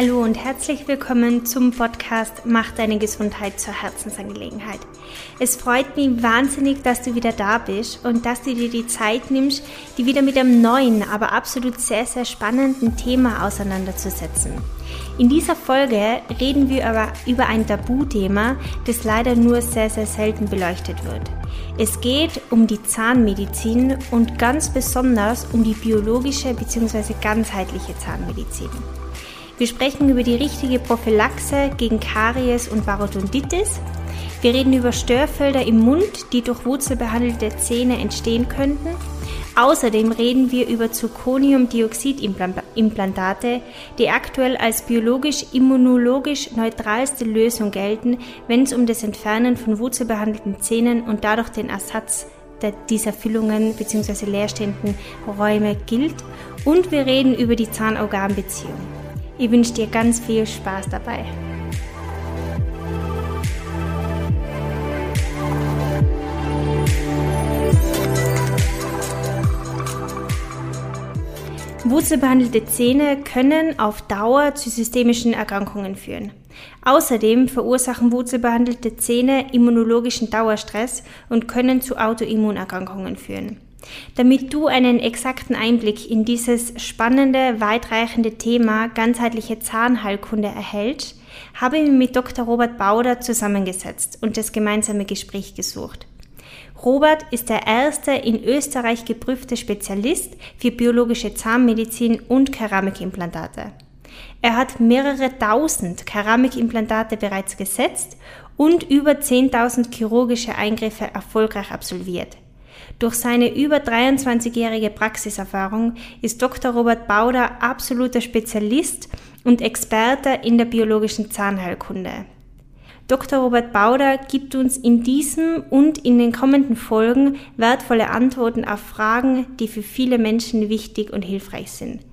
Hallo und herzlich willkommen zum Podcast Mach deine Gesundheit zur Herzensangelegenheit. Es freut mich wahnsinnig, dass du wieder da bist und dass du dir die Zeit nimmst, die wieder mit einem neuen, aber absolut sehr, sehr spannenden Thema auseinanderzusetzen. In dieser Folge reden wir aber über ein Tabuthema, das leider nur sehr, sehr selten beleuchtet wird. Es geht um die Zahnmedizin und ganz besonders um die biologische bzw. ganzheitliche Zahnmedizin. Wir sprechen über die richtige Prophylaxe gegen Karies und Parodontitis. Wir reden über Störfelder im Mund, die durch wurzelbehandelte Zähne entstehen könnten. Außerdem reden wir über Zirconiumdioxidimplantate, die aktuell als biologisch-immunologisch neutralste Lösung gelten, wenn es um das Entfernen von wurzelbehandelten Zähnen und dadurch den Ersatz dieser Füllungen bzw. leerstehenden Räume gilt. Und wir reden über die Zahn-Organ-Beziehung. Ich wünsche dir ganz viel Spaß dabei. Wurzelbehandelte Zähne können auf Dauer zu systemischen Erkrankungen führen. Außerdem verursachen wurzelbehandelte Zähne immunologischen Dauerstress und können zu Autoimmunerkrankungen führen. Damit du einen exakten Einblick in dieses spannende, weitreichende Thema ganzheitliche Zahnheilkunde erhältst, habe ich mich mit Dr. Robert Bauder zusammengesetzt und das gemeinsame Gespräch gesucht. Robert ist der erste in Österreich geprüfte Spezialist für biologische Zahnmedizin und Keramikimplantate. Er hat mehrere tausend Keramikimplantate bereits gesetzt und über 10.000 chirurgische Eingriffe erfolgreich absolviert. Durch seine über 23-jährige Praxiserfahrung ist Dr. Robert Bauder absoluter Spezialist und Experte in der biologischen Zahnheilkunde. Dr. Robert Bauder gibt uns in diesem und in den kommenden Folgen wertvolle Antworten auf Fragen, die für viele Menschen wichtig und hilfreich sind.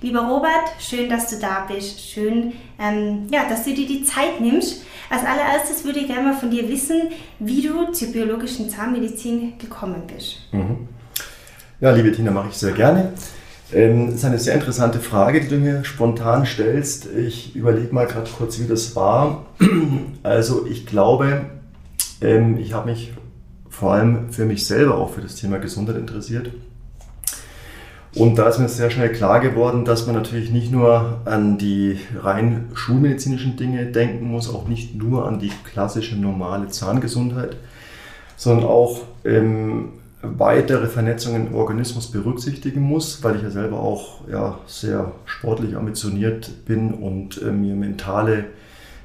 Lieber Robert, schön, dass du da bist. Schön, ähm, ja, dass du dir die Zeit nimmst. Als allererstes würde ich gerne mal von dir wissen, wie du zur biologischen Zahnmedizin gekommen bist. Mhm. Ja, liebe Tina, mache ich sehr gerne. Ähm, das ist eine sehr interessante Frage, die du mir spontan stellst. Ich überlege mal gerade kurz, wie das war. Also ich glaube, ähm, ich habe mich vor allem für mich selber auch für das Thema Gesundheit interessiert und da ist mir sehr schnell klar geworden, dass man natürlich nicht nur an die rein schulmedizinischen Dinge denken muss, auch nicht nur an die klassische normale Zahngesundheit, sondern auch ähm, weitere Vernetzungen im Organismus berücksichtigen muss, weil ich ja selber auch ja, sehr sportlich ambitioniert bin und äh, mir mentale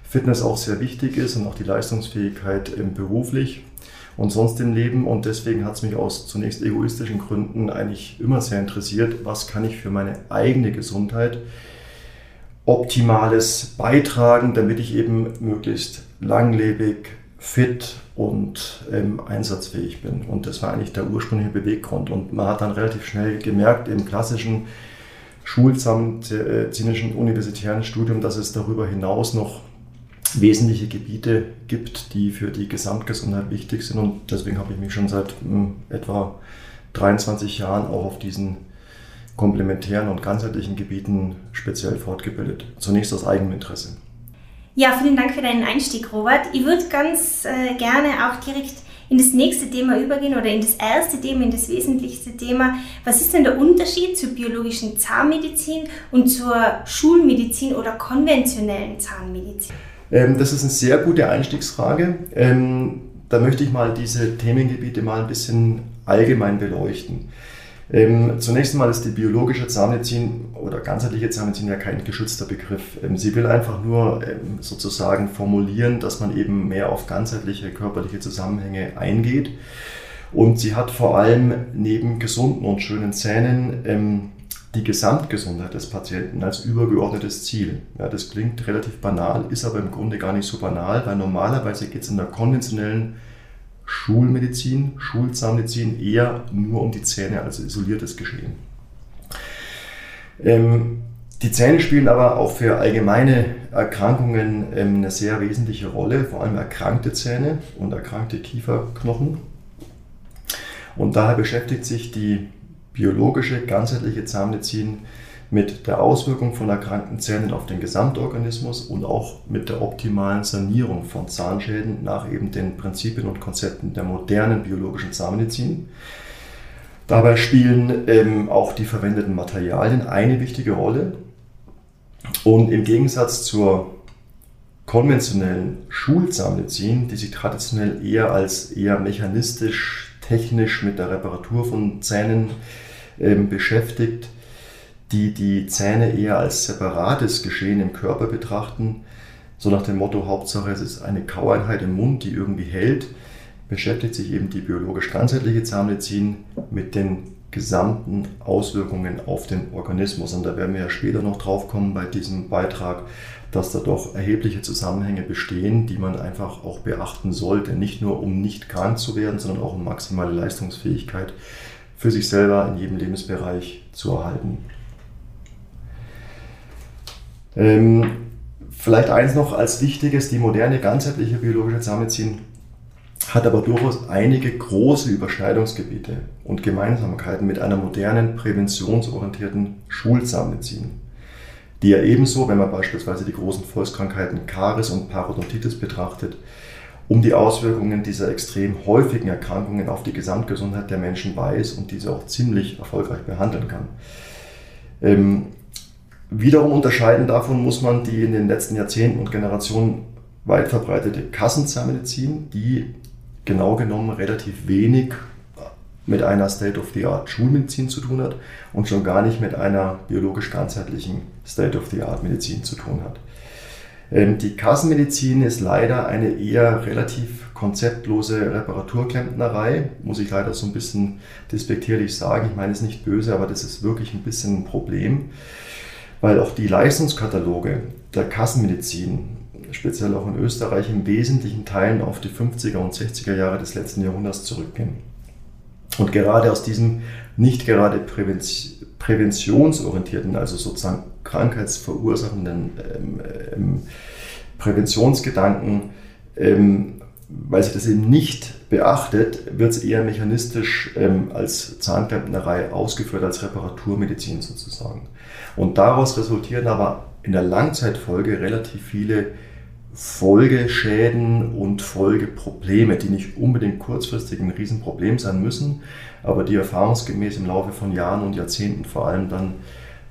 Fitness auch sehr wichtig ist und auch die Leistungsfähigkeit ähm, beruflich und sonst im Leben. Und deswegen hat es mich aus zunächst egoistischen Gründen eigentlich immer sehr interessiert, was kann ich für meine eigene Gesundheit optimales beitragen, damit ich eben möglichst langlebig, fit und ähm, einsatzfähig bin. Und das war eigentlich der ursprüngliche Beweggrund. Und man hat dann relativ schnell gemerkt, im klassischen schulzahnmedizinischen universitären Studium, dass es darüber hinaus noch wesentliche Gebiete gibt, die für die Gesamtgesundheit wichtig sind. Und deswegen habe ich mich schon seit hm, etwa 23 Jahren auch auf diesen komplementären und ganzheitlichen Gebieten speziell fortgebildet. Zunächst aus eigenem Interesse. Ja, vielen Dank für deinen Einstieg, Robert. Ich würde ganz äh, gerne auch direkt in das nächste Thema übergehen oder in das erste Thema, in das wesentlichste Thema. Was ist denn der Unterschied zur biologischen Zahnmedizin und zur Schulmedizin oder konventionellen Zahnmedizin? Ähm, das ist eine sehr gute Einstiegsfrage. Ähm, da möchte ich mal diese Themengebiete mal ein bisschen allgemein beleuchten. Ähm, zunächst einmal ist die biologische Zahnmedizin oder ganzheitliche Zahnmedizin ja kein geschützter Begriff. sie will einfach nur sozusagen formulieren, dass man eben mehr auf ganzheitliche körperliche Zusammenhänge eingeht. Und sie hat vor allem neben gesunden und schönen Zähnen die Gesamtgesundheit des Patienten als übergeordnetes Ziel. Ja, das klingt relativ banal, ist aber im Grunde gar nicht so banal, weil normalerweise geht es in der konventionellen Schulmedizin, Schulzahnmedizin eher nur um die Zähne als isoliertes Geschehen. Ähm, die Zähne spielen aber auch für allgemeine Erkrankungen ähm, eine sehr wesentliche Rolle, vor allem erkrankte Zähne und erkrankte Kieferknochen. Und daher beschäftigt sich die biologische, ganzheitliche Zahnmedizin mit der Auswirkung von erkrankten Zähnen auf den Gesamtorganismus und auch mit der optimalen Sanierung von Zahnschäden nach eben den Prinzipien und Konzepten der modernen biologischen Zahnmedizin. Dabei spielen ähm, auch die verwendeten Materialien eine wichtige Rolle. Und im Gegensatz zur konventionellen Schulzahnmedizin, die sich traditionell eher als eher mechanistisch, technisch mit der Reparatur von Zähnen ähm, beschäftigt, die die Zähne eher als separates Geschehen im Körper betrachten, so nach dem Motto Hauptsache es ist eine Kaueinheit im Mund, die irgendwie hält, beschäftigt sich eben die biologisch ganzheitliche Zahnmedizin mit den gesamten Auswirkungen auf den Organismus. Und da werden wir ja später noch drauf kommen bei diesem Beitrag, dass da doch erhebliche Zusammenhänge bestehen, die man einfach auch beachten sollte. Nicht nur um nicht krank zu werden, sondern auch um maximale Leistungsfähigkeit für sich selber in jedem Lebensbereich zu erhalten. Ähm, vielleicht eins noch als wichtiges, die moderne ganzheitliche biologische Zahnmedizin hat aber durchaus einige große Überschneidungsgebiete und Gemeinsamkeiten mit einer modernen, präventionsorientierten Schulzahnmedizin, die ja ebenso, wenn man beispielsweise die großen Volkskrankheiten Karies und Parodontitis betrachtet, um die Auswirkungen dieser extrem häufigen Erkrankungen auf die Gesamtgesundheit der Menschen weiß und diese auch ziemlich erfolgreich behandeln kann. Ähm, wiederum unterscheiden davon muss man die in den letzten Jahrzehnten und Generationen weit verbreitete Kassenzahnmedizin, die genau genommen relativ wenig mit einer State-of-the-Art Schulmedizin zu tun hat und schon gar nicht mit einer biologisch ganzheitlichen State-of-the-Art Medizin zu tun hat. Ähm, die Kassenmedizin ist leider eine eher relativ konzeptlose Reparaturklempnerei, muss ich leider so ein bisschen despektierlich sagen. Ich meine es nicht böse, aber das ist wirklich ein bisschen ein Problem, weil auch die Leistungskataloge der Kassenmedizin speziell auch in Österreich, in wesentlichen Teilen auf die 50er und 60er Jahre des letzten Jahrhunderts zurückgehen. Und gerade aus diesem nicht gerade präventionsorientierten, also sozusagen krankheitsverursachenden ähm, ähm, Präventionsgedanken, ähm, weil sich das eben nicht beachtet, wird es eher mechanistisch ähm, als Zahnklempnerei ausgeführt, als Reparaturmedizin sozusagen. Und daraus resultieren aber in der Langzeitfolge relativ viele Folgeschäden und Folgeprobleme, die nicht unbedingt kurzfristig ein Riesenproblem sein müssen, aber die erfahrungsgemäß im Laufe von Jahren und Jahrzehnten vor allem dann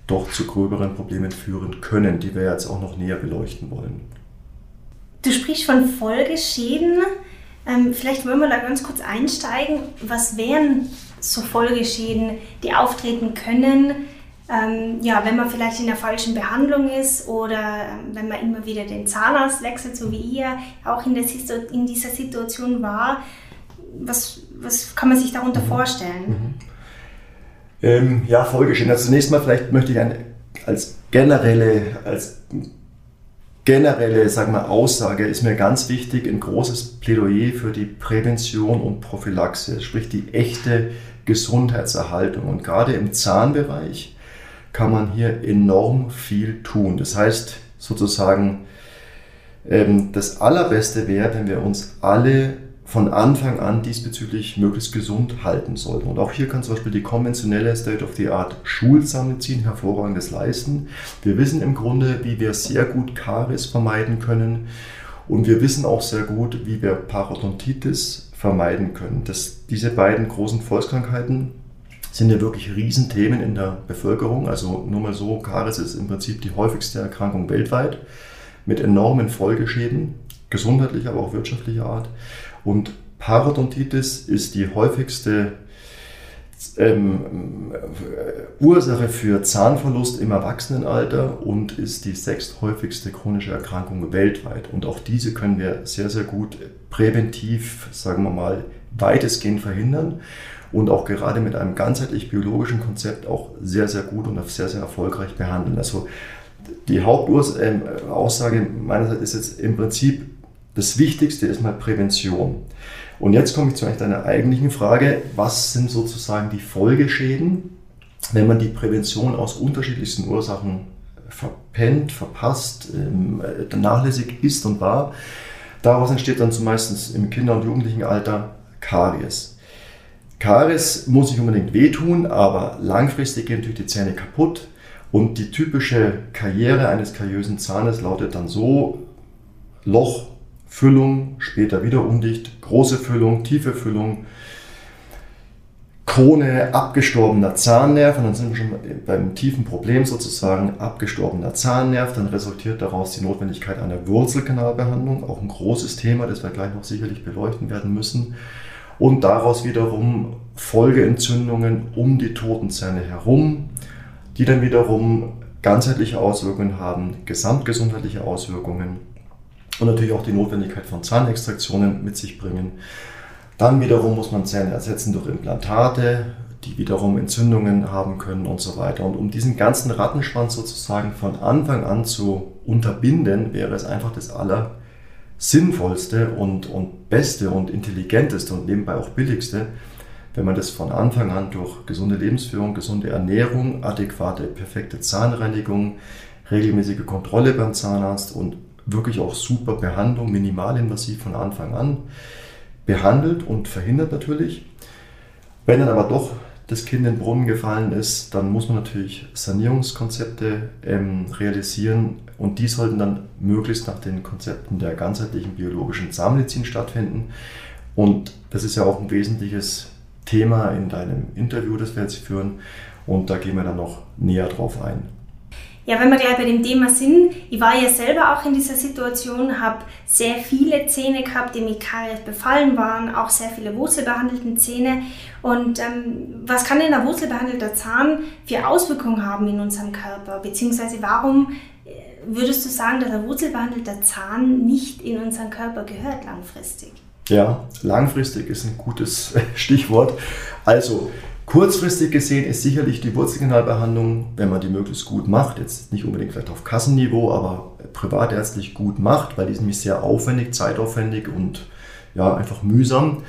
doch zu gröberen Problemen führen können, die wir jetzt auch noch näher beleuchten wollen. Du sprichst von Folgeschäden. Ähm, vielleicht wollen wir da ganz kurz einsteigen. Was wären so Folgeschäden, die auftreten können, ähm, ja, wenn man vielleicht in der falschen Behandlung ist oder ähm, wenn man immer wieder den Zahnarzt wechselt, so wie ihr auch in, der, in dieser Situation war, was, was kann man sich darunter mhm. vorstellen? Mhm. Ähm, ja, Folgeschäden. Also zunächst mal vielleicht möchte ich eine, als generelle, als generelle sagen wir, Aussage ist mir ganz wichtig, ein großes Plädoyer für die Prävention und Prophylaxe, sprich die echte Gesundheitserhaltung. Und gerade im Zahnbereich kann man hier enorm viel tun. Das heißt sozusagen, ähm, das Allerbeste wäre, wenn wir uns alle von Anfang an diesbezüglich möglichst gesund halten sollten. Und auch hier kann zum Beispiel die konventionelle State-of-the-Art Schulzahnmedizin hervorragendes leisten. Wir wissen im Grunde, wie wir sehr gut Karies vermeiden können. Und wir wissen auch sehr gut, wie wir Parodontitis vermeiden können. Das, diese beiden großen Volkskrankheiten sind ja wirklich Riesenthemen in der Bevölkerung. Also nur mal so, Karies ist im Prinzip die häufigste Erkrankung weltweit mit enormen Folgeschäden, gesundheitlicher, aber auch wirtschaftlicher Art. Und Parodontitis ist die häufigste ähm, Ursache für Zahnverlust im Erwachsenenalter und ist die sechsthäufigste chronische Erkrankung weltweit. Und auch diese können wir sehr, sehr gut präventiv, sagen wir mal, weitestgehend verhindern und auch gerade mit einem ganzheitlich biologischen Konzept auch sehr, sehr gut und sehr, sehr erfolgreich behandeln. Also die Hauptaussage äh, meinerseits ist jetzt im Prinzip, das Wichtigste ist mal Prävention. Und jetzt komme ich zu deiner eigentlichen Frage, was sind sozusagen die Folgeschäden, wenn man die Prävention aus unterschiedlichsten Ursachen verpennt, verpasst, ähm, äh, nachlässig ist und war. Daraus entsteht dann zumeist im Kinder- und Jugendlichenalter Karies. Karies muss nicht unbedingt wehtun, aber langfristig gehen natürlich die Zähne kaputt Und die typische Karriere eines kariösen Zahnes lautet dann so, Loch, Füllung, später wieder undicht, große Füllung, tiefe Füllung, Krone abgestorbener Zahnnerv und dann sind wir schon beim tiefen Problem sozusagen abgestorbener Zahnnerv. Dann resultiert daraus die Notwendigkeit einer Wurzelkanalbehandlung, auch ein großes Thema, das wir gleich noch sicherlich beleuchten werden müssen. Und daraus wiederum Folgeentzündungen um die toten Zähne herum, die dann wiederum ganzheitliche Auswirkungen haben, gesamtgesundheitliche Auswirkungen und natürlich auch die Notwendigkeit von Zahnextraktionen mit sich bringen. Dann wiederum muss man Zähne ersetzen durch Implantate, die wiederum Entzündungen haben können und so weiter. Und um diesen ganzen Rattenschwanz sozusagen von Anfang an zu unterbinden, wäre es einfach das Allersinnvollste und, und Beste und Intelligenteste und nebenbei auch Billigste, wenn man das von Anfang an durch gesunde Lebensführung, gesunde Ernährung, adäquate, perfekte Zahnreinigung, regelmäßige Kontrolle beim Zahnarzt und wirklich auch super Behandlung, minimalinvasiv von Anfang an behandelt und verhindert natürlich. Wenn dann aber doch das Kind in den Brunnen gefallen ist, dann muss man natürlich Sanierungskonzepte ähm, realisieren und die sollten dann möglichst nach den Konzepten der ganzheitlichen biologischen Zahnmedizin stattfinden. Und das ist ja auch ein wesentliches Thema in deinem Interview, das wir jetzt führen. Und da gehen wir dann noch näher drauf ein. Ja, wenn wir gleich bei dem Thema sind, ich war ja selber auch in dieser Situation, habe sehr viele Zähne gehabt, die mit Karies befallen waren, auch sehr viele wurzelbehandelte Zähne. Und ähm, was kann denn der wurzelbehandelte Zahn für Auswirkungen haben in unserem Körper? Beziehungsweise warum äh, würdest du sagen, dass der wurzelbehandelte Zahn nicht in unseren Körper gehört langfristig? Ja, langfristig ist ein gutes Stichwort. Also, Kurzfristig gesehen ist sicherlich die Wurzelkanalbehandlung, wenn man die möglichst gut macht, jetzt nicht unbedingt vielleicht auf Kassenniveau, aber privatärztlich gut macht, weil die ist nämlich sehr aufwendig, zeitaufwendig und ja, einfach mühsam,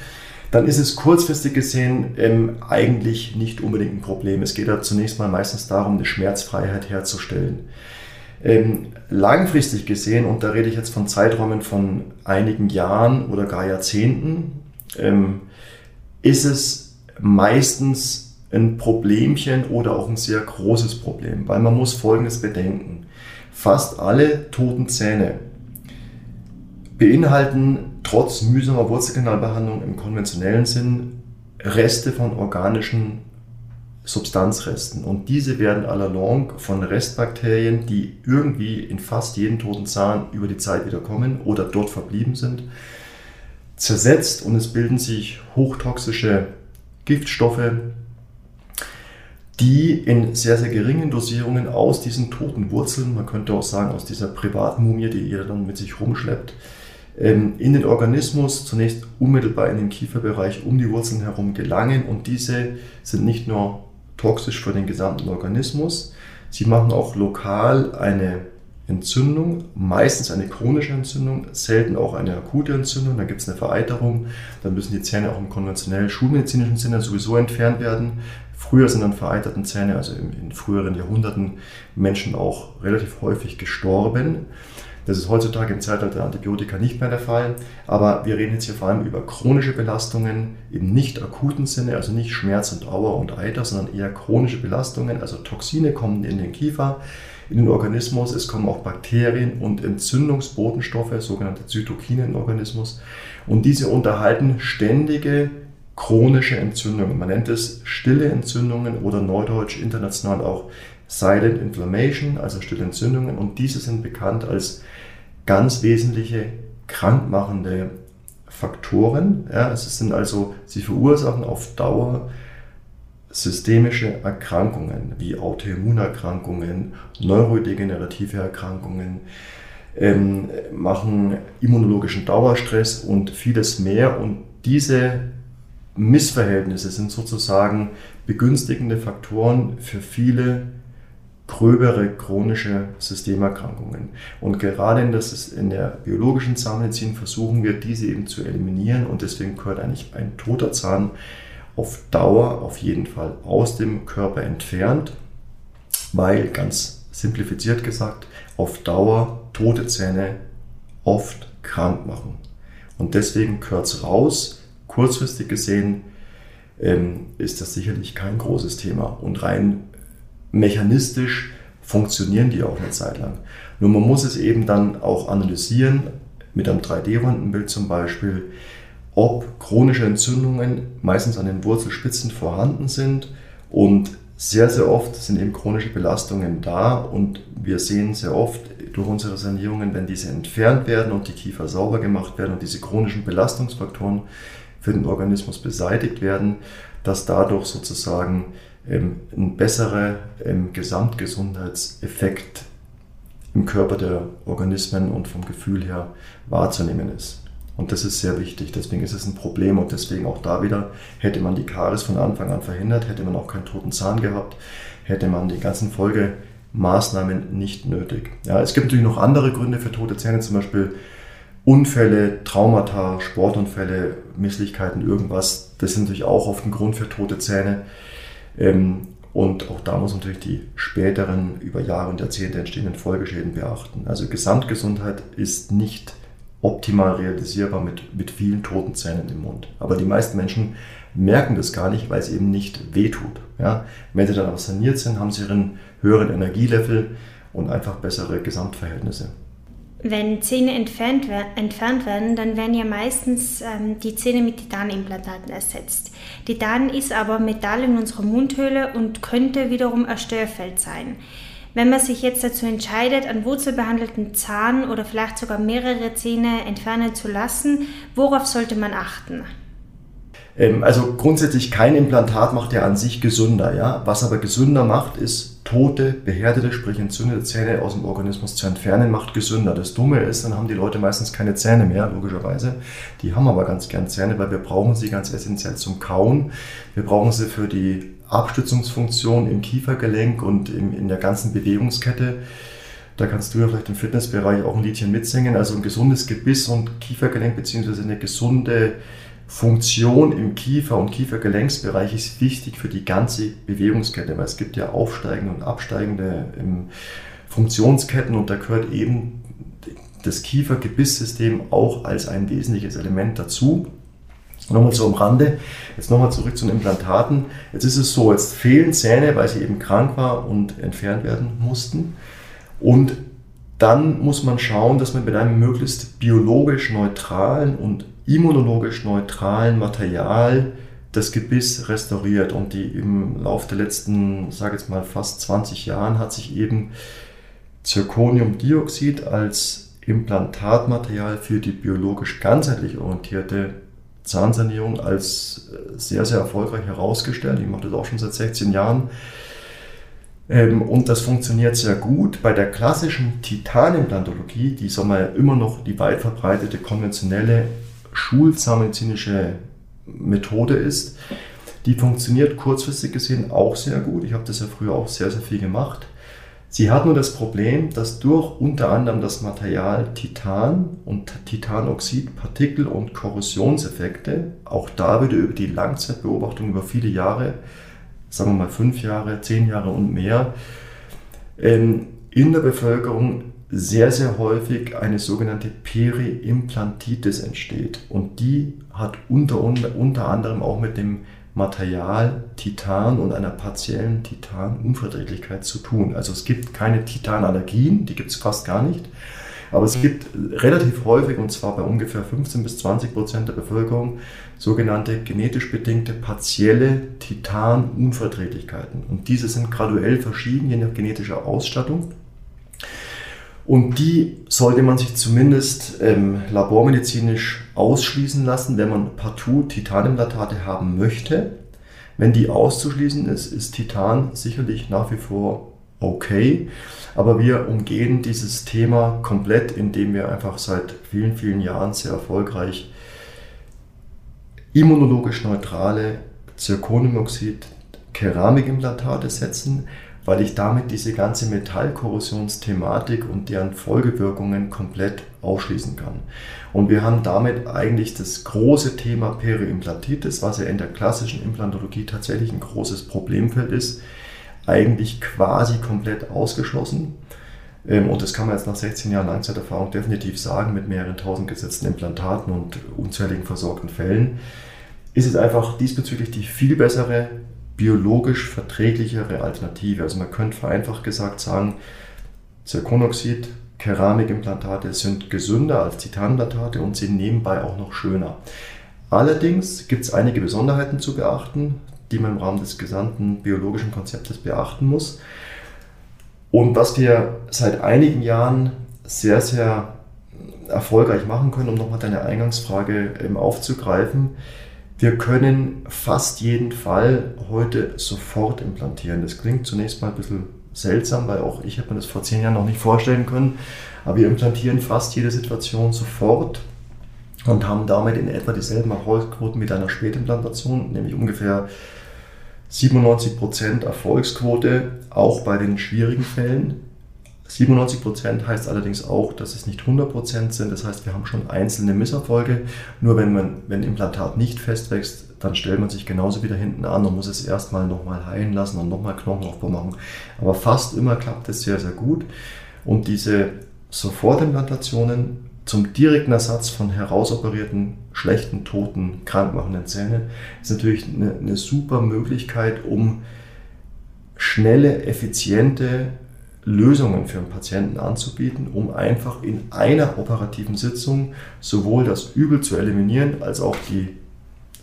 dann ist es kurzfristig gesehen ähm, eigentlich nicht unbedingt ein Problem. Es geht ja zunächst mal meistens darum, eine Schmerzfreiheit herzustellen. Ähm, langfristig gesehen, und da rede ich jetzt von Zeiträumen von einigen Jahren oder gar Jahrzehnten, ähm, ist es meistens ein Problemchen oder auch ein sehr großes Problem, weil man muss Folgendes bedenken. Fast alle toten Zähne beinhalten trotz mühsamer Wurzelkanalbehandlung im konventionellen Sinn Reste von organischen Substanzresten. Und diese werden allalong von Restbakterien, die irgendwie in fast jeden toten Zahn über die Zeit wieder kommen oder dort verblieben sind, zersetzt und es bilden sich hochtoxische Giftstoffe, die in sehr, sehr geringen Dosierungen aus diesen toten Wurzeln, man könnte auch sagen aus dieser Privatmumie, die ihr dann mit sich rumschleppt, ähm, in den Organismus zunächst unmittelbar in den Kieferbereich um die Wurzeln herum gelangen. Und diese sind nicht nur toxisch für den gesamten Organismus, sie machen auch lokal eine Entzündung, meistens eine chronische Entzündung, selten auch eine akute Entzündung, da gibt es eine Vereiterung, dann müssen die Zähne auch im konventionellen schulmedizinischen Sinne sowieso entfernt werden. Früher sind an vereiterten Zähne, also in, früheren Jahrhunderten, Menschen auch relativ häufig gestorben. Das ist heutzutage im Zeitalter der Antibiotika nicht mehr der Fall, aber wir reden jetzt hier vor allem über chronische Belastungen im nicht akuten Sinne, also nicht Schmerz und Auer und Eiter, sondern eher chronische Belastungen, also Toxine kommen in den Kiefer in den Organismus. Es kommen auch Bakterien und Entzündungsbotenstoffe, sogenannte Zytokine in den Organismus. Und diese unterhalten ständige chronische Entzündungen. Man nennt es stille Entzündungen oder neudeutsch international auch Silent Inflammation, also stille Entzündungen. Und diese sind bekannt als ganz wesentliche krankmachende Faktoren. Ja, es sind also, sie verursachen auf Dauer systemische Erkrankungen wie Autoimmunerkrankungen, neurodegenerative Erkrankungen, ähm, machen immunologischen Dauerstress und vieles mehr. Und diese Missverhältnisse sind sozusagen begünstigende Faktoren für viele gröbere chronische Systemerkrankungen. Und gerade in, das, in der biologischen Zahnmedizin versuchen wir, diese eben zu eliminieren und deswegen gehört eigentlich ein toter Zahn auf Dauer auf jeden Fall aus dem Körper entfernt, weil ganz simplifiziert gesagt, auf Dauer tote Zähne oft krank machen. Und deswegen gehört es raus. Kurzfristig gesehen ähm, ist das sicherlich kein großes Thema. Und rein mechanistisch funktionieren die auch eine Zeit lang. Nur man muss es eben dann auch analysieren, mit einem 3D-Röntgenbild zum Beispiel, ob chronische Entzündungen meistens an den Wurzelspitzen vorhanden sind und sehr, sehr oft sind eben chronische Belastungen da und wir sehen sehr oft durch unsere Sanierungen, wenn diese entfernt werden und die Kiefer sauber gemacht werden und diese chronischen Belastungsfaktoren für den Organismus beseitigt werden, dass dadurch sozusagen ähm, ein besserer ähm, Gesamtgesundheitseffekt im Körper der Organismen und vom Gefühl her wahrzunehmen ist. Und das ist sehr wichtig. Deswegen ist es ein Problem und deswegen auch da wieder, hätte man die Karies von Anfang an verhindert, hätte man auch keinen toten Zahn gehabt, hätte man die ganzen Folgemaßnahmen nicht nötig. Ja, es gibt natürlich noch andere Gründe für tote Zähne, zum Beispiel Unfälle, Traumata, Sportunfälle, Misslichkeiten, irgendwas. Das ist natürlich auch oft ein Grund für tote Zähne. Ähm, und auch da muss man natürlich die späteren, über Jahre und Jahrzehnte entstehenden Folgeschäden beachten. Also Gesamtgesundheit ist nicht optimal realisierbar mit, mit vielen toten Zähnen im Mund. Aber die meisten Menschen merken das gar nicht, weil es eben nicht wehtut. Ja? Wenn sie dann aber saniert sind, haben sie ihren höheren Energielevel und einfach bessere Gesamtverhältnisse. Wenn Zähne entfernt, entfernt werden, dann werden ja meistens ähm, die Zähne mit Titanimplantaten ersetzt. Titan ist aber Metall in unserer Mundhöhle und könnte wiederum ein Störfeld sein. Wenn man sich jetzt dazu entscheidet, einen wurzelbehandelten Zahn oder vielleicht sogar mehrere Zähne entfernen zu lassen, worauf sollte man achten? Ähm, also grundsätzlich kein Implantat macht ja an sich gesünder. Ja? Was aber gesünder macht, ist tote, behärtete, sprich entzündete Zähne aus dem Organismus zu entfernen, macht gesünder. Das Dumme ist, dann haben die Leute meistens keine Zähne mehr, logischerweise. Die haben aber ganz gern Zähne, weil wir brauchen sie ganz essentiell zum Kauen. Wir brauchen sie für die Abstützungsfunktion im Kiefergelenk und in, in der ganzen Bewegungskette. Da kannst du ja vielleicht im Fitnessbereich auch ein Liedchen mitsingen. Also ein gesundes Gebiss und Kiefergelenk beziehungsweise eine gesunde Funktion im Kiefer- und Kiefergelenksbereich ist wichtig für die ganze Bewegungskette, weil es gibt ja aufsteigende und absteigende Funktionsketten und da gehört eben das Kiefergebisssystem auch als ein wesentliches Element dazu. Nochmal so am Rande, jetzt nochmal zurück zu den Implantaten. Jetzt ist es so, jetzt fehlen Zähne, weil sie eben krank war und entfernt werden mussten. Und dann muss man schauen, dass man mit einem möglichst biologisch neutralen und immunologisch neutralen Material das Gebiss restauriert. Und die im Laufe der letzten, sage jetzt mal, fast 20 Jahren hat sich eben Zirconiumdioxid als Implantatmaterial für die biologisch ganzheitlich orientierte Zahnsanierung als äh, sehr, sehr erfolgreich herausgestellt. Ich mache das auch schon seit 16 Jahren. Ähm, und das funktioniert sehr gut. Bei der klassischen Titanimplantologie, die sagen wir, immer noch die weit verbreitete konventionelle schulzahnmedizinische Methode ist, die funktioniert kurzfristig gesehen auch sehr gut. Ich habe das ja früher auch sehr, sehr viel gemacht. Sie hat nur das Problem, dass durch unter anderem das Material Titan und Titanoxid Partikel- und Korrosionseffekte, auch da wieder über die Langzeitbeobachtung über viele Jahre, sagen wir mal fünf Jahre, zehn Jahre und mehr, ähm, in der Bevölkerung sehr, sehr häufig eine sogenannte Periimplantitis entsteht. Und die hat unter, unter anderem auch mit dem Material Titan und einer partiellen Titanunverträglichkeit zu tun. Also es gibt keine Titanallergien, die gibt es fast gar nicht. Aber es gibt relativ häufig, und zwar bei ungefähr 15 bis 20 Prozent der Bevölkerung, sogenannte genetisch bedingte partielle Titanunverträglichkeiten. Und diese sind graduell verschieden, je nach genetischer Ausstattung. Und die sollte man sich zumindest ähm, labormedizinisch ausschließen lassen, wenn man partout Titanimplantate haben möchte. Wenn die auszuschließen ist, ist Titan sicherlich nach wie vor okay. Aber wir umgehen dieses Thema komplett, indem wir einfach seit vielen, vielen Jahren sehr erfolgreich immunologisch neutrale Zirconiumoxid Keramikimplantate setzen, weil ich damit diese ganze Metallkorrosionsthematik und deren Folgewirkungen komplett ausschließen kann. Und wir haben damit eigentlich das große Thema Periimplantitis, was ja in der klassischen Implantologie tatsächlich ein großes Problemfeld ist, eigentlich quasi komplett ausgeschlossen. Ähm, und das kann man jetzt nach 16 Jahren Langzeiterfahrung definitiv sagen, mit mehreren tausend gesetzten Implantaten und unzähligen versorgten Fällen, ist es einfach diesbezüglich die viel bessere biologisch verträglichere Alternative. Also man könnte vereinfacht gesagt sagen, Zirkonoxid, Keramikimplantate sind gesünder als Titanimplantate und sind nebenbei auch noch schöner. Allerdings gibt es einige Besonderheiten zu beachten, die man im Rahmen des gesamten biologischen Konzeptes beachten muss. Und was wir seit einigen Jahren sehr, sehr erfolgreich machen können, um nochmal deine Eingangsfrage ähm, aufzugreifen, wir können fast jeden Fall heute sofort implantieren. Das klingt zunächst mal ein bisschen seltsam, weil auch ich habe mir das vor zehn Jahren noch nicht vorstellen können. Aber wir implantieren fast jede Situation sofort und haben damit in etwa dieselben Erfolgsquoten mit einer Spätimplantation, nämlich ungefähr 97% Erfolgsquote, auch bei den schwierigen Fällen. 97% heißt allerdings auch, dass es nicht 100% sind. Das heißt, wir haben schon einzelne Misserfolge. Nur wenn man, wenn Implantat nicht festwächst, dann stellt man sich genauso wieder hinten an und muss es erstmal nochmal heilen lassen und nochmal Knochenaufbau machen. Aber fast immer klappt es sehr, sehr gut. Und diese Sofortimplantationen zum direkten Ersatz von herausoperierten, schlechten, toten, krankmachenden Zähnen ist natürlich eine, eine super Möglichkeit, um schnelle, effiziente Lösungen für einen Patienten anzubieten, um einfach in einer operativen Sitzung sowohl das Übel zu eliminieren, als auch die,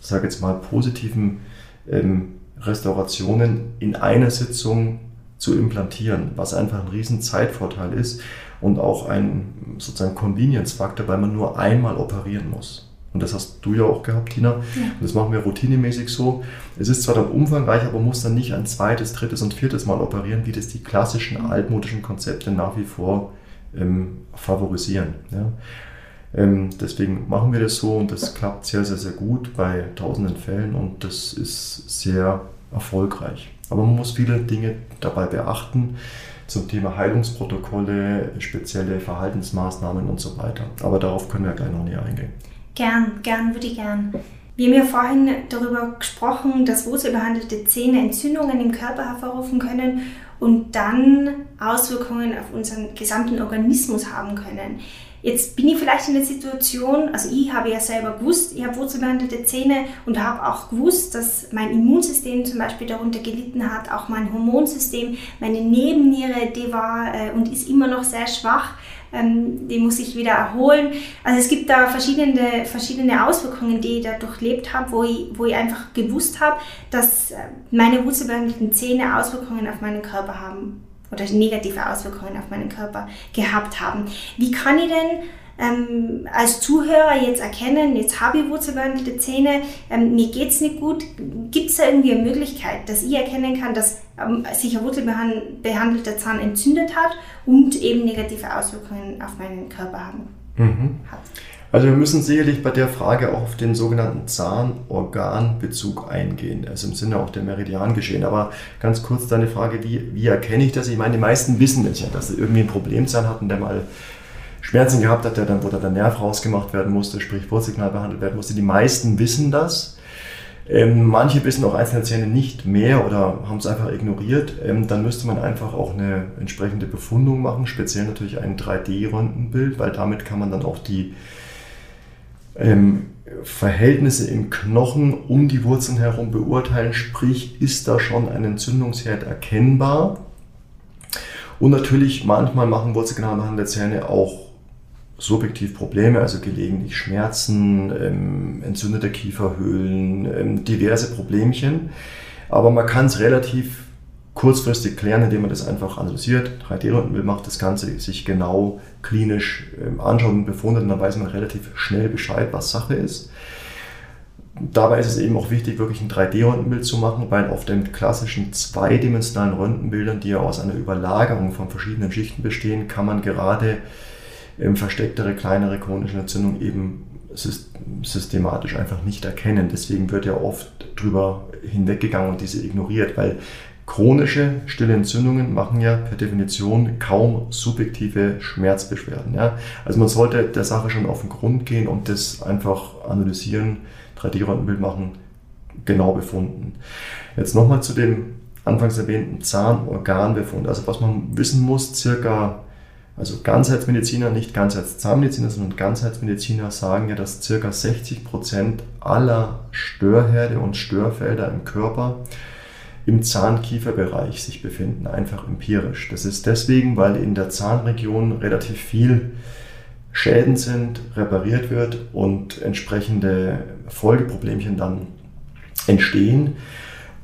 sage jetzt mal, positiven ähm, Restaurationen in einer Sitzung zu implantieren, was einfach ein riesen Zeitvorteil ist und auch ein sozusagen Convenience-Faktor, weil man nur einmal operieren muss. Und das hast du ja auch gehabt, Tina. Ja. Und das machen wir routinemäßig so. Es ist zwar dann umfangreich, aber muss dann nicht ein zweites, drittes und viertes Mal operieren, wie das die klassischen altmodischen Konzepte nach wie vor ähm, favorisieren. Ja. Ähm, deswegen machen wir das so und das klappt sehr, sehr, sehr gut bei tausenden Fällen und das ist sehr erfolgreich. Aber man muss viele Dinge dabei beachten zum Thema Heilungsprotokolle, spezielle Verhaltensmaßnahmen und so weiter. Aber darauf können wir gleich noch näher eingehen. Gern, gern, würde ich gern. Wir haben ja vorhin darüber gesprochen, dass wurzelbehandelte Zähne Entzündungen im Körper hervorrufen können und dann Auswirkungen auf unseren gesamten Organismus haben können. Jetzt bin ich vielleicht in der Situation, also ich habe ja selber gewusst, ich habe wurzelbehandelte Zähne und habe auch gewusst, dass mein Immunsystem zum Beispiel darunter gelitten hat, auch mein Hormonsystem, meine Nebenniere, die war äh, und ist immer noch sehr schwach ähm, die muss ich wieder erholen. Also es gibt da verschiedene, verschiedene Auswirkungen, die ich da durchlebt habe, wo ich, wo ich einfach gewusst habe, dass äh, meine wurzelbehandelten Zähne Auswirkungen auf meinen Körper haben oder negative Auswirkungen auf meinen Körper gehabt haben. Wie kann ich denn ähm, als Zuhörer jetzt erkennen, jetzt habe ich wurzelbehandelte Zähne, ähm, mir geht es nicht gut, gibt es da irgendwie eine Möglichkeit, dass ich erkennen kann, dass ähm, sich ein wurzelbehandelter Zahn entzündet hat und eben negative Auswirkungen auf meinen Körper haben mhm. hat? Also wir müssen sicherlich bei der Frage auch auf den sogenannten Zahnorganbezug eingehen, also im Sinne auch der Meridiangeschehen. Aber ganz kurz deine Frage, wie, wie erkenne ich das? Ich meine, die meisten wissen es ja, dass sie irgendwie ein Problemzahn hatten, der mal Schmerzen gehabt hat, der dann, wo der Nerv rausgemacht werden musste, sprich Wurzelkanal behandelt werden musste. Die meisten wissen das. Ähm, manche wissen auch einzelne Zähne nicht mehr oder haben es einfach ignoriert. Ähm, dann müsste man einfach auch eine entsprechende Befundung machen, speziell natürlich ein 3D-Röntgenbild, weil damit kann man dann auch die ähm, Verhältnisse im Knochen um die Wurzeln herum beurteilen, sprich ist da schon ein Entzündungsherd erkennbar. Und natürlich manchmal machen wurzelkanalbehandelte Zähne auch subjektiv Probleme, also gelegentlich Schmerzen, ähm, entzündete Kieferhöhlen, ähm, diverse Problemchen. Aber man kann es relativ kurzfristig klären, indem man das einfach analysiert, 3D-Röntgenbild macht, das Ganze sich genau klinisch ähm, anschaut und befundet und dann weiß man relativ schnell Bescheid, was Sache ist. Dabei ist es eben auch wichtig, wirklich ein 3D-Röntgenbild zu machen, weil auf den klassischen zweidimensionalen Röntgenbildern, die ja aus einer Überlagerung von verschiedenen Schichten bestehen, kann man gerade ähm, verstecktere, kleinere chronische Entzündungen eben systematisch einfach nicht erkennen. Deswegen wird ja oft drüber hinweggegangen und diese ignoriert, weil chronische stille Entzündungen machen ja per Definition kaum subjektive Schmerzbeschwerden. Ja? Also man sollte der Sache schon auf den Grund gehen und das einfach analysieren, 3D-Röntgenbild machen, genau befunden. Jetzt nochmal zu dem anfangs erwähnten Zahnorganbefund. Also was man wissen muss, circa also Ganzheitsmediziner, nicht Ganzheitszahnmediziner, sondern Ganzheitsmediziner sagen ja, dass ca. 60% aller Störherde und Störfelder im Körper im Zahnkieferbereich sich befinden, einfach empirisch. Das ist deswegen, weil in der Zahnregion relativ viel Schäden sind, repariert wird und entsprechende Folgeproblemchen dann entstehen.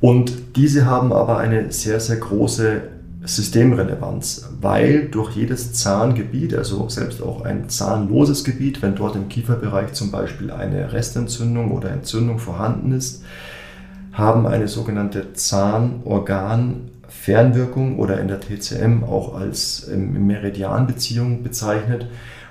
Und diese haben aber eine sehr, sehr große Systemrelevanz, weil durch jedes Zahngebiet, also selbst auch ein zahnloses Gebiet, wenn dort im Kieferbereich zum Beispiel eine Restentzündung oder Entzündung vorhanden ist, haben eine sogenannte Zahnorgan-Fernwirkung oder in der TCM auch als ähm, Meridianbeziehung bezeichnet.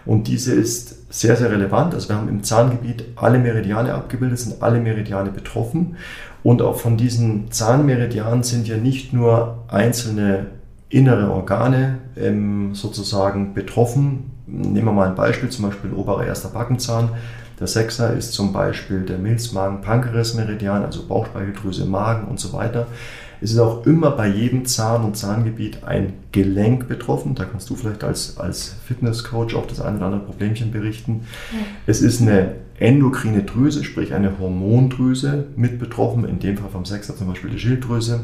Und diese ist sehr, sehr relevant. Also wir haben im Zahngebiet alle Meridiane abgebildet, sind alle Meridiane betroffen. Und auch von diesen Zahnmeridianen sind ja nicht nur einzelne innere Organe ähm, sozusagen betroffen. Nehmen wir mal ein Beispiel, zum Beispiel oberer erster Backenzahn. Der Sechser ist zum Beispiel der Milzmagen-Pankreas-Meridian, also Bauchspeicheldrüse, Magen und so weiter. Es ist auch immer bei jedem Zahn- und Zahngebiet ein Gelenk betroffen. Da kannst du vielleicht als, als Fitnesscoach auch das eine oder andere Problemchen berichten. Ja. Es ist eine endokrine Drüse, sprich eine Hormondrüse mit betroffen, in dem Fall vom Sechser zum Beispiel die Schilddrüse.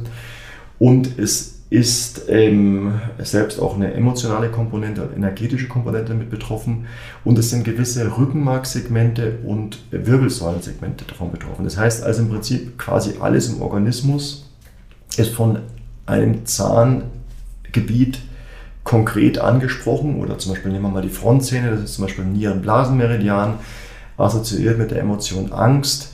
Und es ist ähm, selbst auch eine emotionale Komponente, eine energetische Komponente mit betroffen. Und es sind gewisse Rückenmarksegmente und Wirbelsäulensegmente davon betroffen. Das heißt also im Prinzip quasi alles im Organismus ist von einem Zahngebiet konkret angesprochen. Oder zum Beispiel nehmen wir mal die Frontzähne, das ist zum Beispiel Nierenblasenmeridian, assoziiert mit der Emotion Angst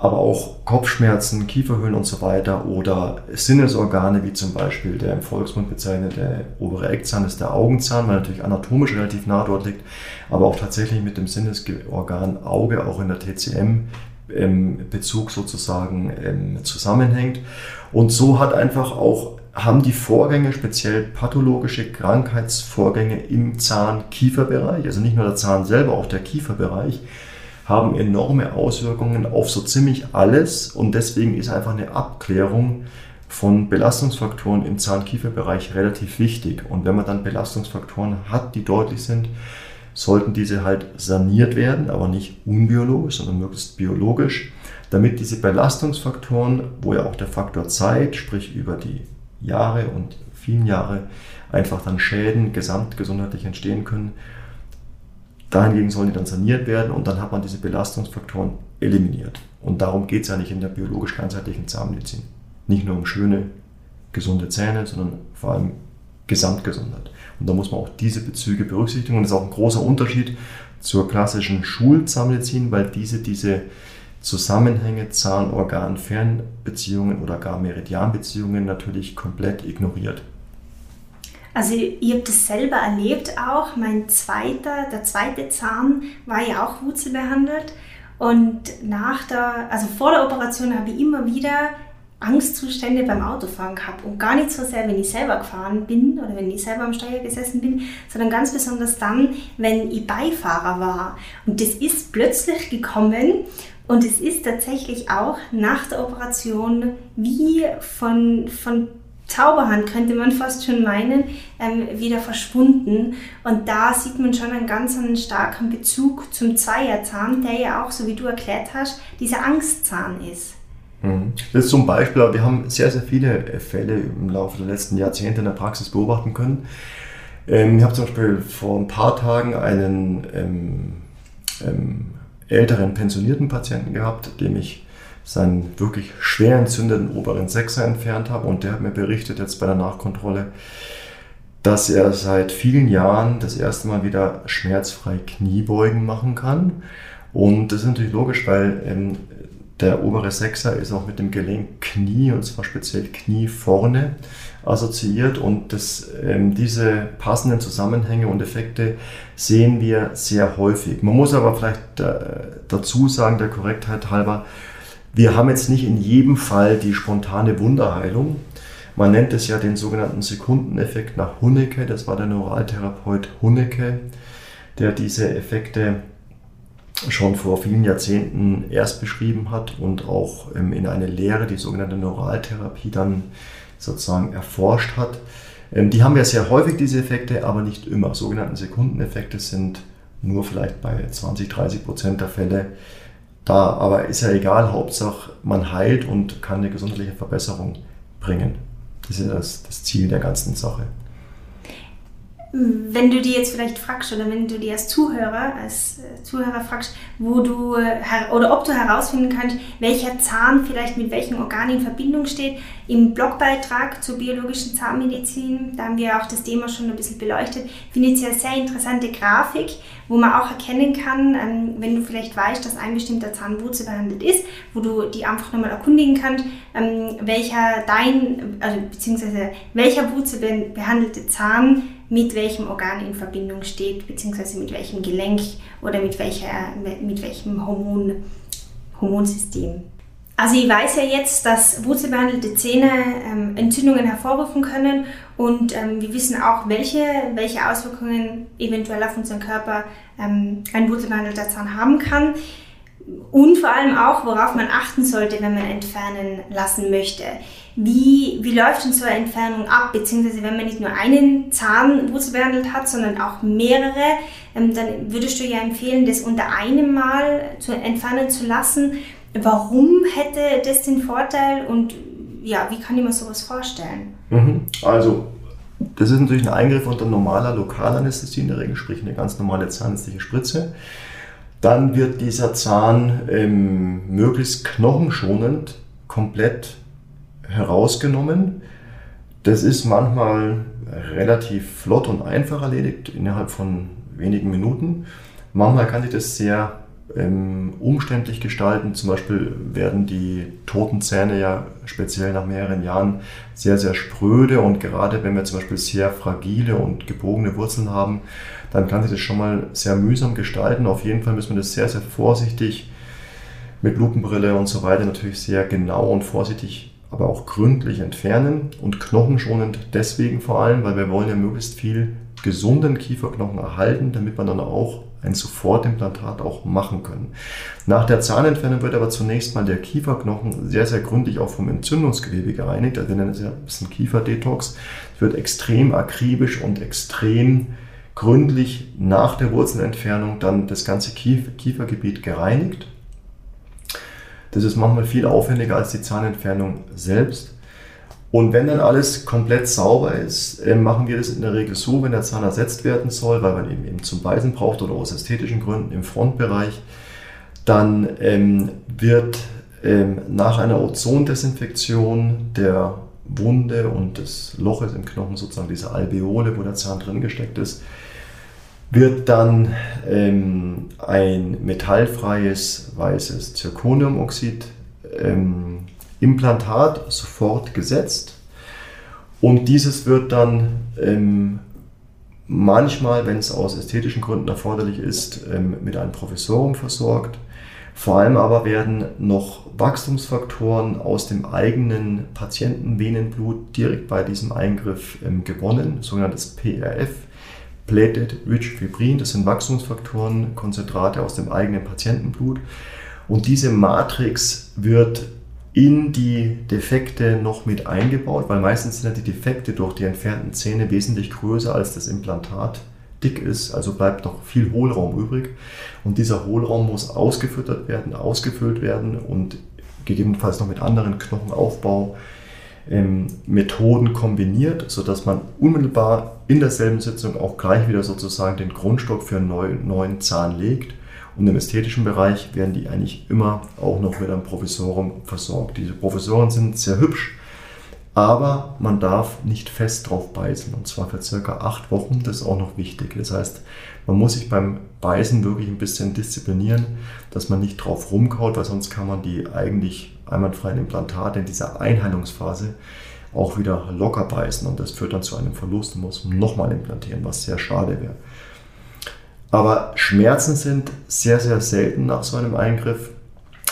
aber auch Kopfschmerzen, Kieferhöhlen und so weiter oder Sinnesorgane, wie zum Beispiel der im Volksmund bezeichnete obere Eckzahn ist der Augenzahn, weil natürlich anatomisch relativ nah dort liegt, aber auch tatsächlich mit dem Sinnesorgan Auge auch in der TCM im Bezug sozusagen ähm, zusammenhängt. Und so hat einfach auch haben die Vorgänge, speziell pathologische Krankheitsvorgänge im Zahn-Kieferbereich, also nicht nur der Zahn selber, auch der Kieferbereich, haben enorme Auswirkungen auf so ziemlich alles und deswegen ist einfach eine Abklärung von Belastungsfaktoren im Zahn-Kiefer-Bereich relativ wichtig. Und wenn man dann Belastungsfaktoren hat, die deutlich sind, sollten diese halt saniert werden, aber nicht unbiologisch, sondern möglichst biologisch, damit diese Belastungsfaktoren, wo ja auch der Faktor Zeit, sprich über die Jahre und vielen Jahre, einfach dann Schäden gesamtgesundheitlich entstehen können, Dahingegen sollen die dann saniert werden und dann hat man diese Belastungsfaktoren eliminiert. Und darum geht es ja nicht in der biologisch ganzheitlichen Zahnmedizin. Nicht nur um schöne, gesunde Zähne, sondern vor allem Gesamtgesundheit. Und da muss man auch diese Bezüge berücksichtigen. Und das ist auch ein großer Unterschied zur klassischen Schulzahnmedizin, weil diese diese Zusammenhänge, Zahn-Organ-Fernbeziehungen oder gar Meridianbeziehungen natürlich komplett ignoriert. Also ich habe das selber erlebt auch. Mein zweiter, der zweite Zahn war ja auch wurzelbehandelt. Und nach der, also vor der Operation habe ich immer wieder Angstzustände beim Autofahren gehabt. Und gar nicht so sehr, wenn ich selber gefahren bin oder wenn ich selber am Steuer gesessen bin, sondern ganz besonders dann, wenn ich Beifahrer war. Und das ist plötzlich gekommen und es ist tatsächlich auch nach der Operation wie von, von Zauberhand, könnte man fast schon meinen, ähm, wieder verschwunden. Und da sieht man schon einen ganz einen starken Bezug zum Zweierzahn, der ja auch, so wie du erklärt hast, dieser Angstzahn ist. Mhm. Das ist zum Beispiel, wir haben sehr, sehr viele Fälle im Laufe der letzten Jahrzehnte in der Praxis beobachten können. Ähm, ich habe zum Beispiel vor ein paar Tagen einen ähm, ähm, älteren pensionierten Patienten gehabt, dem ich seinen wirklich schwer entzündeten oberen Sechser entfernt habe. Und der hat mir berichtet jetzt bei der Nachkontrolle, dass er seit vielen Jahren das erste Mal wieder schmerzfrei Kniebeugen machen kann. Und das ist natürlich logisch, weil ähm, der obere Sechser ist auch mit dem Gelenk Knie, und zwar speziell Knie vorne, assoziiert. Und das, ähm, diese passenden Zusammenhänge und Effekte sehen wir sehr häufig. Man muss aber vielleicht äh, dazu sagen, der Korrektheit halber, wir haben jetzt nicht in jedem Fall die spontane Wunderheilung. Man nennt es ja den sogenannten Sekundeneffekt nach Hunnecke. Das war der Neuraltherapeut Hunnecke, der diese Effekte schon vor vielen Jahrzehnten erst beschrieben hat und auch ähm, in eine Lehre, die sogenannte Neuraltherapie, dann sozusagen erforscht hat. Ähm, die haben ja sehr häufig diese Effekte, aber nicht immer. Sogenannte Sekundeneffekte sind nur vielleicht bei 20, 30 Prozent der Fälle da. Aber ist ja egal, Hauptsache man heilt und kann eine gesundheitliche Verbesserung bringen. Das ist das, das Ziel der ganzen Sache. Wenn du dir jetzt vielleicht fragst oder wenn du dir als Zuhörer, als äh, Zuhörer fragst, wo du äh, oder ob du herausfinden kannst, welcher Zahn vielleicht mit welchem Organ in Verbindung steht, im Blogbeitrag zur biologischen Zahnmedizin, da haben wir auch das Thema schon ein bisschen beleuchtet, finde ich eine sehr interessante Grafik, wo man auch erkennen kann, ähm, wenn du vielleicht weißt, dass ein bestimmter Zahn wurzelbehandelt ist, wo du die einfach nochmal erkundigen kannst, ähm, welcher dein, also beziehungsweise welcher wurzelbehandelte Zahn mit welchem Organ in Verbindung steht, beziehungsweise mit welchem Gelenk oder mit, welcher, mit welchem Hormon, Hormonsystem. Also ich weiß ja jetzt, dass wurzelbehandelte Zähne ähm, Entzündungen hervorrufen können und ähm, wir wissen auch, welche, welche Auswirkungen eventuell auf unseren Körper ähm, ein wurzelbehandelter Zahn haben kann und vor allem auch, worauf man achten sollte, wenn man entfernen lassen möchte. Wie, wie läuft denn so eine Entfernung ab? Beziehungsweise wenn man nicht nur einen Zahnwurzel behandelt hat, sondern auch mehrere, ähm, dann würdest du ja empfehlen, das unter einem Mal zu entfernen zu lassen. Warum hätte das den Vorteil und ja, wie kann ich mir sowas vorstellen? Mhm. Also, das ist natürlich ein Eingriff unter normaler Lokalanästhesie in der Regel, sprich eine ganz normale zahnärztliche Spritze. Dann wird dieser Zahn ähm, möglichst knochenschonend komplett herausgenommen. Das ist manchmal relativ flott und einfach erledigt, innerhalb von wenigen Minuten. Manchmal kann sich das sehr ähm, umständlich gestalten. Zum Beispiel werden die toten Zähne ja speziell nach mehreren Jahren sehr, sehr spröde und gerade wenn wir zum Beispiel sehr fragile und gebogene Wurzeln haben, dann kann sich das schon mal sehr mühsam gestalten. Auf jeden Fall müssen wir das sehr, sehr vorsichtig mit Lupenbrille und so weiter natürlich sehr genau und vorsichtig, aber auch gründlich entfernen und knochenschonend deswegen vor allem, weil wir wollen ja möglichst viel gesunden Kieferknochen erhalten, damit wir dann auch ein Sofortimplantat auch machen können. Nach der Zahnentfernung wird aber zunächst mal der Kieferknochen sehr, sehr gründlich auch vom Entzündungsgewebe gereinigt. Also wir nennen es ja ein bisschen Kieferdetox. Es wird extrem akribisch und extrem gründlich nach der Wurzelentfernung dann das ganze Kiefergebiet gereinigt. Das ist manchmal viel aufwendiger als die Zahnentfernung selbst. Und wenn dann alles komplett sauber ist, äh, machen wir das in der Regel so, wenn der Zahn ersetzt werden soll, weil man ihn eben zum Beißen braucht oder aus ästhetischen Gründen im Frontbereich, dann ähm, wird ähm, nach einer Ozondesinfektion der Wunde und des Loches im Knochen, sozusagen diese Alveole, wo der Zahn drin gesteckt ist, wird dann ähm, ein metallfreies weißes Zirconiumoxid ähm, Implantat sofort gesetzt und dieses wird dann ähm, manchmal, wenn es aus ästhetischen Gründen erforderlich ist, ähm, mit einem Professorium versorgt. Vor allem aber werden noch Wachstumsfaktoren aus dem eigenen Patientenvenenblut direkt bei diesem Eingriff ähm, gewonnen, sogenanntes PRF, Platelet Rich Fibrin. Das sind Wachstumsfaktoren, Konzentrate aus dem eigenen Patientenblut. Und diese Matrix wird in die Defekte noch mit eingebaut, weil meistens sind ja die Defekte durch die entfernten Zähne wesentlich größer als das Implantat dick ist, also bleibt noch viel Hohlraum übrig und dieser Hohlraum muss ausgefüttert werden, ausgefüllt werden und gegebenenfalls noch mit anderen Knochenaufbau ähm, Methoden kombiniert, sodass man unmittelbar in derselben Sitzung auch gleich wieder sozusagen den Grundstock für einen neuen, Zahn legt und im ästhetischen Bereich werden die eigentlich immer auch noch mit einem Professorum versorgt. Diese Professoren sind sehr hübsch, aber man darf nicht fest drauf beißen und zwar für circa acht Wochen. Das ist auch noch wichtig. Das heißt, man muss sich beim Beißen wirklich ein bisschen disziplinieren, dass man nicht drauf rumkaut, weil sonst kann man die eigentlich einwandfreien Implantate in dieser Einheilungsphase auch wieder locker beißen und das führt dann zu einem Verlust und muss nochmal implantieren, was sehr schade wäre. Aber Schmerzen sind sehr, sehr selten nach so einem Eingriff.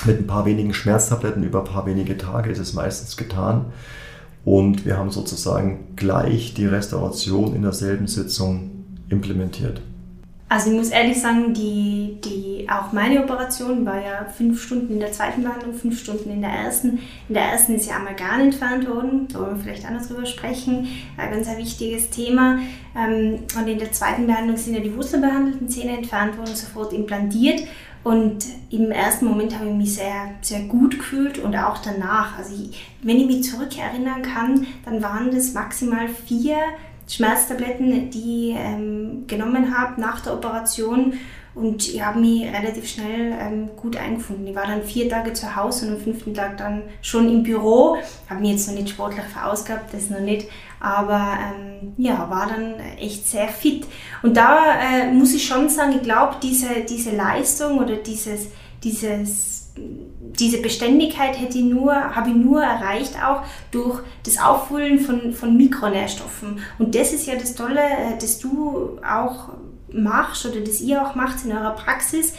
Mit ein paar wenigen Schmerztabletten über ein paar wenige Tage ist es meistens getan. Und wir haben sozusagen gleich die Restauration in derselben Sitzung implementiert. Also ich muss ehrlich sagen, die, die, auch meine Operation war ja fünf Stunden in der zweiten Behandlung, fünf Stunden in der ersten. In der ersten ist ja Amalgam entfernt worden, da wollen wir vielleicht anders drüber sprechen, ein ganz ein wichtiges Thema. Ähm, und in der zweiten Behandlung sind ja die wurzelbehandelten Zähne entfernt worden, sofort implantiert. Und im ersten Moment habe ich mich sehr, sehr gut gefühlt und auch danach. Also ich, wenn ich mich zurückerinnern kann, dann waren das maximal vier Schmerztabletten, die ich ähm, genommen habe nach der Operation. Und ich habe mich relativ schnell ähm, gut eingefunden. Ich war dann vier Tage zu Hause und am fünften Tag dann schon im Büro. Habe mich jetzt noch nicht sportlich verausgabt, das noch nicht. Aber ähm, ja, war dann echt sehr fit. Und da äh, muss ich schon sagen, ich glaube, diese, diese Leistung oder dieses, dieses, diese Beständigkeit hätte ich nur, habe ich nur erreicht auch durch das Auffüllen von, von Mikronährstoffen. Und das ist ja das Tolle, äh, dass du auch machst oder das ihr auch macht in eurer Praxis.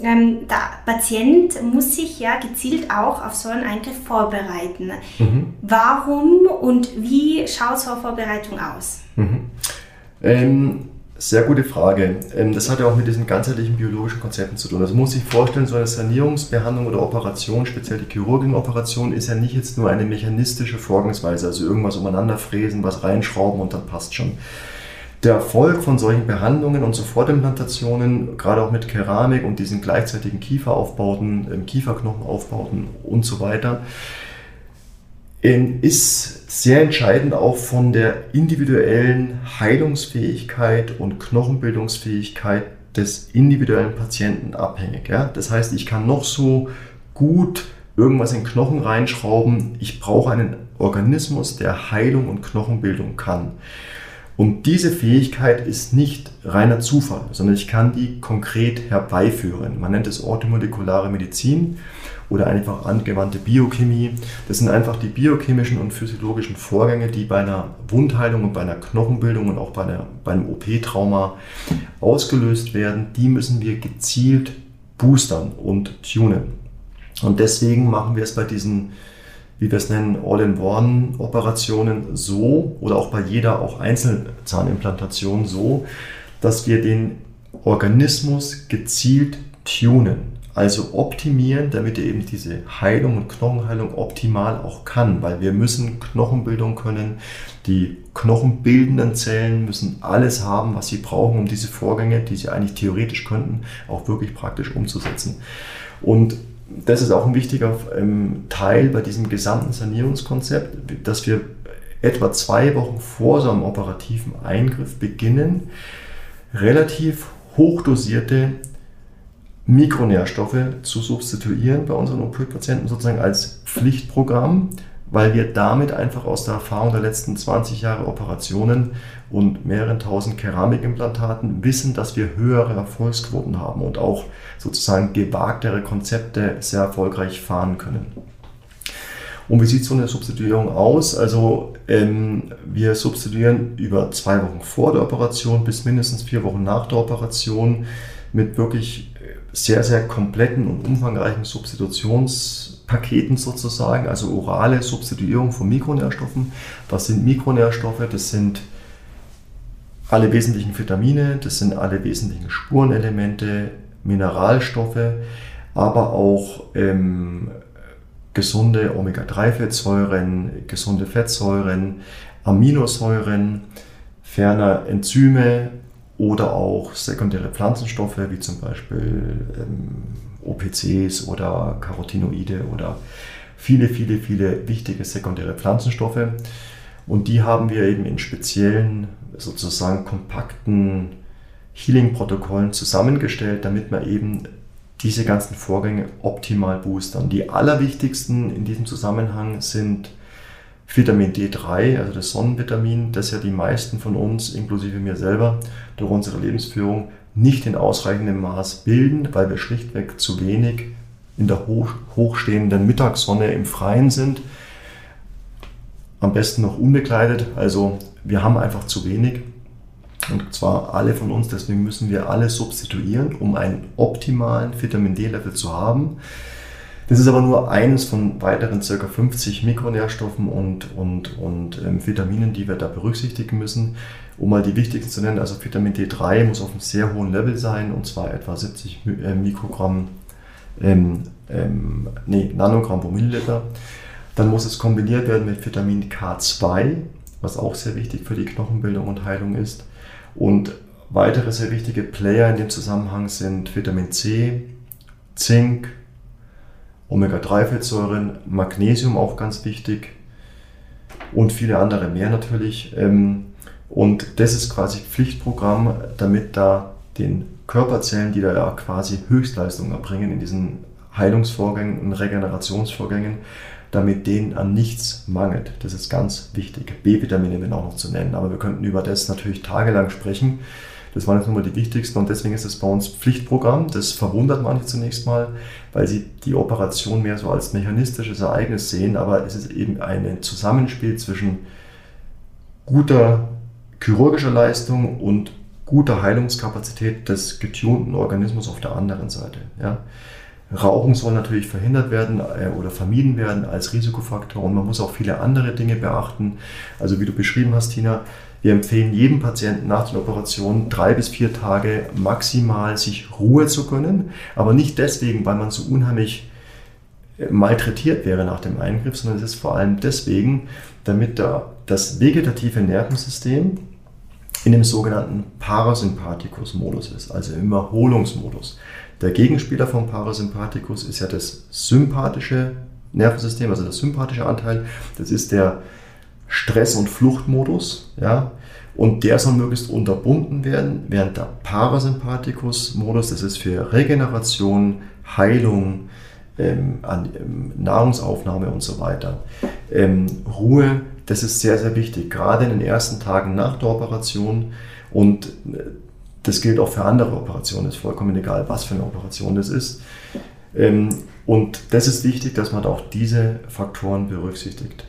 Ähm, der Patient muss sich ja gezielt auch auf so einen Eingriff vorbereiten. Mhm. Warum und wie schaut so eine Vorbereitung aus? Mhm. Ähm, sehr gute Frage. Ähm, das hat ja auch mit diesen ganzheitlichen biologischen Konzepten zu tun. Also muss sich vorstellen, so eine Sanierungsbehandlung oder Operation, speziell die Chirurgenoperation, ist ja nicht jetzt nur eine mechanistische Vorgangsweise, also irgendwas umeinander fräsen, was reinschrauben und dann passt schon der Erfolg von solchen Behandlungen und Sofortimplantationen, gerade auch mit Keramik und diesen gleichzeitigen Kieferaufbauten, ähm, Kieferknochenaufbauten und so weiter, ähm, ist sehr entscheidend auch von der individuellen Heilungsfähigkeit und Knochenbildungsfähigkeit des individuellen Patienten abhängig. Ja? Das heißt, ich kann noch so gut irgendwas in Knochen reinschrauben. Ich brauche einen Organismus, der Heilung und Knochenbildung kann. Und diese Fähigkeit ist nicht reiner Zufall, sondern ich kann die konkret herbeiführen. Man nennt es orthomolekulare Medizin oder einfach angewandte Biochemie. Das sind einfach die biochemischen und physiologischen Vorgänge, die bei einer Wundheilung und bei einer Knochenbildung und auch bei, einer, bei einem OP-Trauma ausgelöst werden. Die müssen wir gezielt boostern und tunen. Und deswegen machen wir es bei diesen wie wir es nennen, All-in-One-Operationen so oder auch bei jeder auch Einzelzahnimplantation so, dass wir den Organismus gezielt tunen, also optimieren, damit er eben diese Heilung und Knochenheilung optimal auch kann, weil wir müssen Knochenbildung können, die knochenbildenden Zellen müssen alles haben, was sie brauchen, um diese Vorgänge, die sie eigentlich theoretisch könnten, auch wirklich praktisch umzusetzen. Und das ist auch ein wichtiger ähm, Teil bei diesem gesamten Sanierungskonzept, dass wir etwa zwei Wochen vor so einem operativen Eingriff beginnen, relativ hochdosierte Mikronährstoffe zu substituieren bei unseren OP-Patienten sozusagen als Pflichtprogramm, weil wir damit einfach aus der Erfahrung der letzten 20 Jahre Operationen und mehreren tausend Keramikimplantaten wissen, dass wir höhere Erfolgsquoten haben und auch sozusagen gewagtere Konzepte sehr erfolgreich fahren können. Und wie sieht so eine Substituierung aus? Also ähm, wir substituieren über zwei Wochen vor der Operation bis mindestens vier Wochen nach der Operation mit wirklich sehr, sehr kompletten und umfangreichen Substitutions- Paketen sozusagen, also orale Substituierung von Mikronährstoffen. Was sind Mikronährstoffe? Das sind alle wesentlichen Vitamine, das sind alle wesentlichen Spurenelemente, Mineralstoffe, aber auch ähm, gesunde Omega-3-Fettsäuren, gesunde Fettsäuren, Aminosäuren, ferner Enzyme oder auch sekundäre Pflanzenstoffe wie zum Beispiel ähm, OPCs oder Carotinoide oder viele, viele, viele wichtige sekundäre Pflanzenstoffe. Und die haben wir eben in speziellen, sozusagen kompakten Healing-Protokollen zusammengestellt, damit man eben diese ganzen Vorgänge optimal boostern. Die allerwichtigsten in diesem Zusammenhang sind Vitamin D3, also das Sonnenvitamin, das ja die meisten von uns, inklusive mir selber, durch unsere Lebensführung nicht in ausreichendem Maß bilden, weil wir schlichtweg zu wenig in der hoch, hochstehenden Mittagssonne im Freien sind. Am besten noch unbekleidet. Also wir haben einfach zu wenig. Und zwar alle von uns, deswegen müssen wir alle substituieren, um einen optimalen Vitamin D-Level zu haben. Das ist aber nur eines von weiteren ca. 50 Mikronährstoffen und, und, und ähm, Vitaminen, die wir da berücksichtigen müssen. Um mal die wichtigsten zu nennen, also Vitamin D3 muss auf einem sehr hohen Level sein, und zwar etwa 70 äh, Mikrogramm, ähm, ähm, nee, Nanogramm pro Milliliter. Dann muss es kombiniert werden mit Vitamin K2, was auch sehr wichtig für die Knochenbildung und Heilung ist. Und weitere sehr wichtige Player in dem Zusammenhang sind Vitamin C, Zink, Omega-3-Fettsäuren, Magnesium auch ganz wichtig und viele andere mehr natürlich. Ähm, und das ist quasi Pflichtprogramm, damit da den Körperzellen, die da ja quasi Höchstleistungen erbringen in diesen Heilungsvorgängen und Regenerationsvorgängen, damit denen an nichts mangelt. Das ist ganz wichtig. B-Vitamine werden auch noch zu nennen, aber wir könnten über das natürlich tagelang sprechen. Das waren jetzt nur mal die wichtigsten und deswegen ist es bei uns Pflichtprogramm. Das verwundert manche zunächst mal, weil sie die Operation mehr so als mechanistisches Ereignis sehen, aber es ist eben ein Zusammenspiel zwischen guter chirurgischer Leistung und guter Heilungskapazität des getunten Organismus auf der anderen Seite. Ja. Rauchen soll natürlich verhindert werden äh, oder vermieden werden als Risikofaktor und man muss auch viele andere Dinge beachten. Also wie du beschrieben hast, Tina, wir empfehlen jedem Patienten nach der Operation drei bis vier Tage maximal sich Ruhe zu gönnen, aber nicht deswegen, weil man so unheimlich äh, malträtiert wäre nach dem Eingriff, sondern es ist vor allem deswegen, damit da das vegetative Nervensystem in dem sogenannten Parasympathikus-Modus ist, also im Erholungsmodus. Der Gegenspieler vom Parasympathikus ist ja das sympathische Nervensystem, also der sympathische Anteil. Das ist der Stress- und Fluchtmodus, ja. Und der soll möglichst unterbunden werden, während der Parasympathikus-Modus, das ist für Regeneration, Heilung, ähm, an, ähm, Nahrungsaufnahme und so weiter. Ähm, Ruhe das ist sehr, sehr wichtig, gerade in den ersten Tagen nach der Operation. Und äh, das gilt auch für andere Operationen, ist vollkommen egal, was für eine Operation das ist. Ähm, und das ist wichtig, dass man auch diese Faktoren berücksichtigt.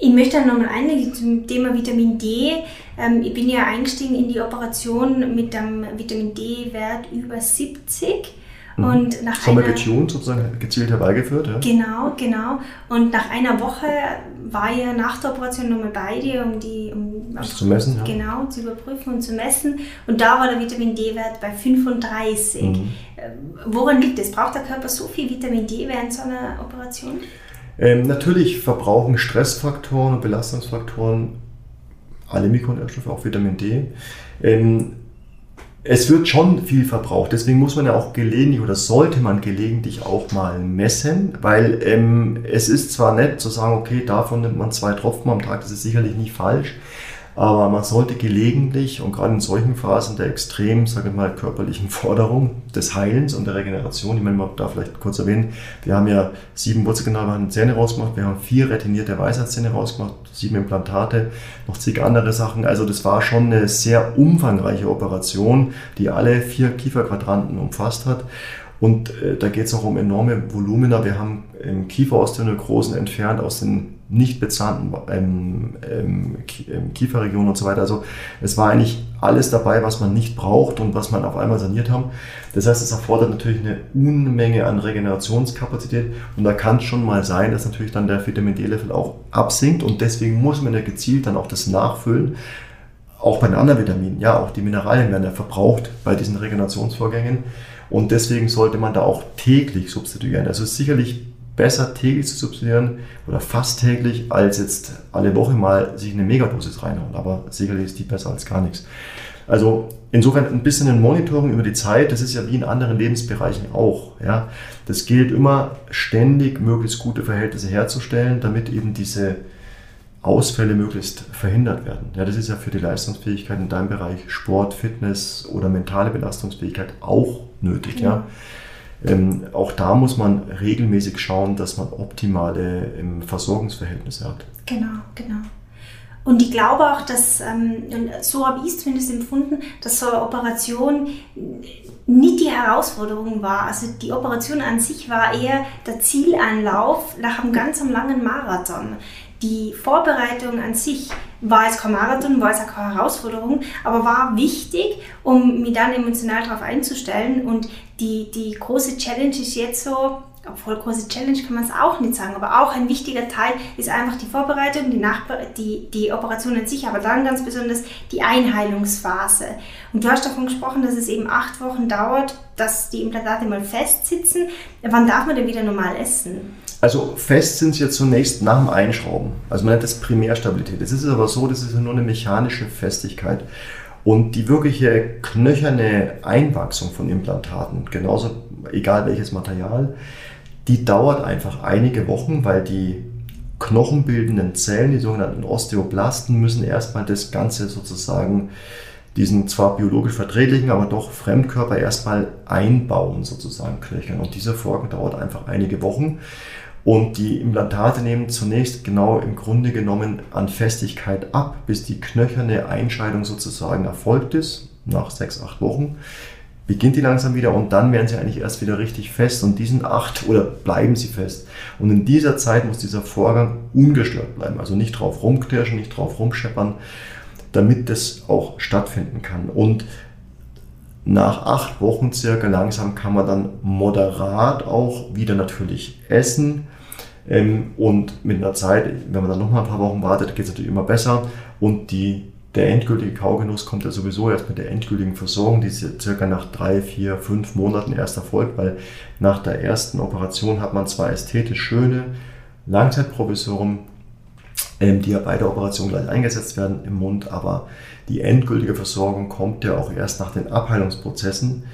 Ich möchte dann nochmal eingehen zum Thema Vitamin D. Ähm, ich bin ja eingestiegen in die Operation mit einem Vitamin D-Wert über 70. Mhm. Und nach Schon mal getuned, sozusagen gezielt herbeigeführt, ja? Genau, genau. Und nach einer Woche war ich nach der Operation nochmal bei dir, um die um das zu messen, ja. Genau, zu überprüfen und zu messen. Und da war der Vitamin D-Wert bei 35. Mhm. Äh, woran liegt es? Braucht der Körper so viel Vitamin D während so einer Operation? Ähm, natürlich verbrauchen Stressfaktoren und Belastungsfaktoren alle Mikronährstoffe, auch Vitamin D. Ähm, es wird schon viel verbraucht. Deswegen muss man ja auch gelegentlich oder sollte man gelegentlich auch mal messen, weil ähm, es ist zwar nett zu sagen, okay, davon nimmt man zwei Tropfen am Tag, das ist sicherlich nicht falsch, aber man sollte gelegentlich und gerade in solchen Phasen der extrem, sage ich mal, körperlichen Forderung des Heilens und der Regeneration, ich meine, man darf vielleicht kurz erwähnen, wir haben ja sieben wurzelkanalbehandelte Zähne rausgemacht, wir haben vier retinierte Weisheitszähne rausgemacht, sieben Implantate, noch zig andere Sachen. Also das war schon eine sehr umfangreiche Operation, die alle vier Kieferquadranten umfasst hat. Und äh, da geht es auch um enorme Volumina. Wir haben ähm, Kieferosteonekrosen entfernt aus den nicht bezahnten ähm, ähm, Kieferregionen und so weiter. Also es war eigentlich alles dabei, was man nicht braucht und was man auf einmal saniert haben. Das heißt, es erfordert natürlich eine Unmenge an Regenerationskapazität und da kann es schon mal sein, dass natürlich dann der Vitamin D-Level auch absinkt und deswegen muss man ja gezielt dann auch das nachfüllen. Auch bei den anderen Vitaminen, ja, auch die Mineralien werden ja verbraucht bei diesen Regenerationsvorgängen und deswegen sollte man da auch täglich substituieren. Also sicherlich besser täglich zu substituieren oder fast täglich, als jetzt alle Woche mal sich eine Megadosis reinhauen. Aber sicherlich ist die besser als gar nichts. Also insofern ein bisschen ein Monitoring über die Zeit, das ist ja wie in anderen Lebensbereichen auch. Ja. Das gilt immer ständig, möglichst gute Verhältnisse herzustellen, damit eben diese Ausfälle möglichst verhindert werden. Ja, das ist ja für die Leistungsfähigkeit in deinem Bereich Sport, Fitness oder mentale Belastungsfähigkeit auch nötig. Ja. ja. Ähm, auch da muss man regelmäßig schauen, dass man optimale ähm, Versorgungsverhältnisse hat. Genau, genau. Und ich glaube auch, dass, ähm, so habe ich es zumindest empfunden, dass so eine Operation nicht die Herausforderung war. Also die Operation an sich war eher der Zielanlauf nach einem ganz langen Marathon die Vorbereitung an sich war es kein Marathon, war es auch keine Herausforderung, aber war wichtig, um mich dann emotional darauf einzustellen. Und die, die große Challenge ist jetzt so, obwohl große Challenge kann man es auch nicht sagen, aber auch ein wichtiger Teil ist einfach die Vorbereitung, die, Nachbe die, die Operation an sich, aber dann ganz besonders die Einheilungsphase. Und du hast davon gesprochen, dass es eben acht Wochen dauert, dass die Implantate mal festsitzen. Wann darf man denn wieder normal essen? Also fest sind sie ja zunächst nach dem Einschrauben. Also man nennt das Primärstabilität. Es ist aber so, das ist ja nur eine mechanische Festigkeit. Und die wirkliche knöcherne Einwachsung von Implantaten, genauso egal welches Material, die dauert einfach einige Wochen, weil die knochenbildenden Zellen, die sogenannten Osteoblasten, müssen erstmal das Ganze sozusagen, diesen zwar biologisch verträglichen, aber doch Fremdkörper erstmal einbauen, sozusagen knöchern. Und dieser Vorgang dauert einfach einige Wochen. Und die Implantate nehmen zunächst genau im Grunde genommen an Festigkeit ab, bis die knöcherne Einscheidung sozusagen erfolgt ist, nach sechs, acht Wochen beginnt die langsam wieder und dann werden sie eigentlich erst wieder richtig fest und diesen acht oder bleiben sie fest. Und in dieser Zeit muss dieser Vorgang ungestört bleiben, also nicht drauf rumknirschen, nicht drauf rumscheppern, damit das auch stattfinden kann. Und nach acht Wochen circa langsam kann man dann moderat auch wieder natürlich essen. Ähm, und mit einer Zeit, wenn man dann noch mal ein paar Wochen wartet, geht es natürlich immer besser. Und die der endgültige Kaugenuss kommt ja sowieso erst mit der endgültigen Versorgung, die circa nach drei, vier, fünf Monaten erst erfolgt, weil nach der ersten Operation hat man zwar ästhetisch schöne Langzeitprovisoren, die ja bei der Operation gleich eingesetzt werden im Mund, aber die endgültige Versorgung kommt ja auch erst nach den Abheilungsprozessen,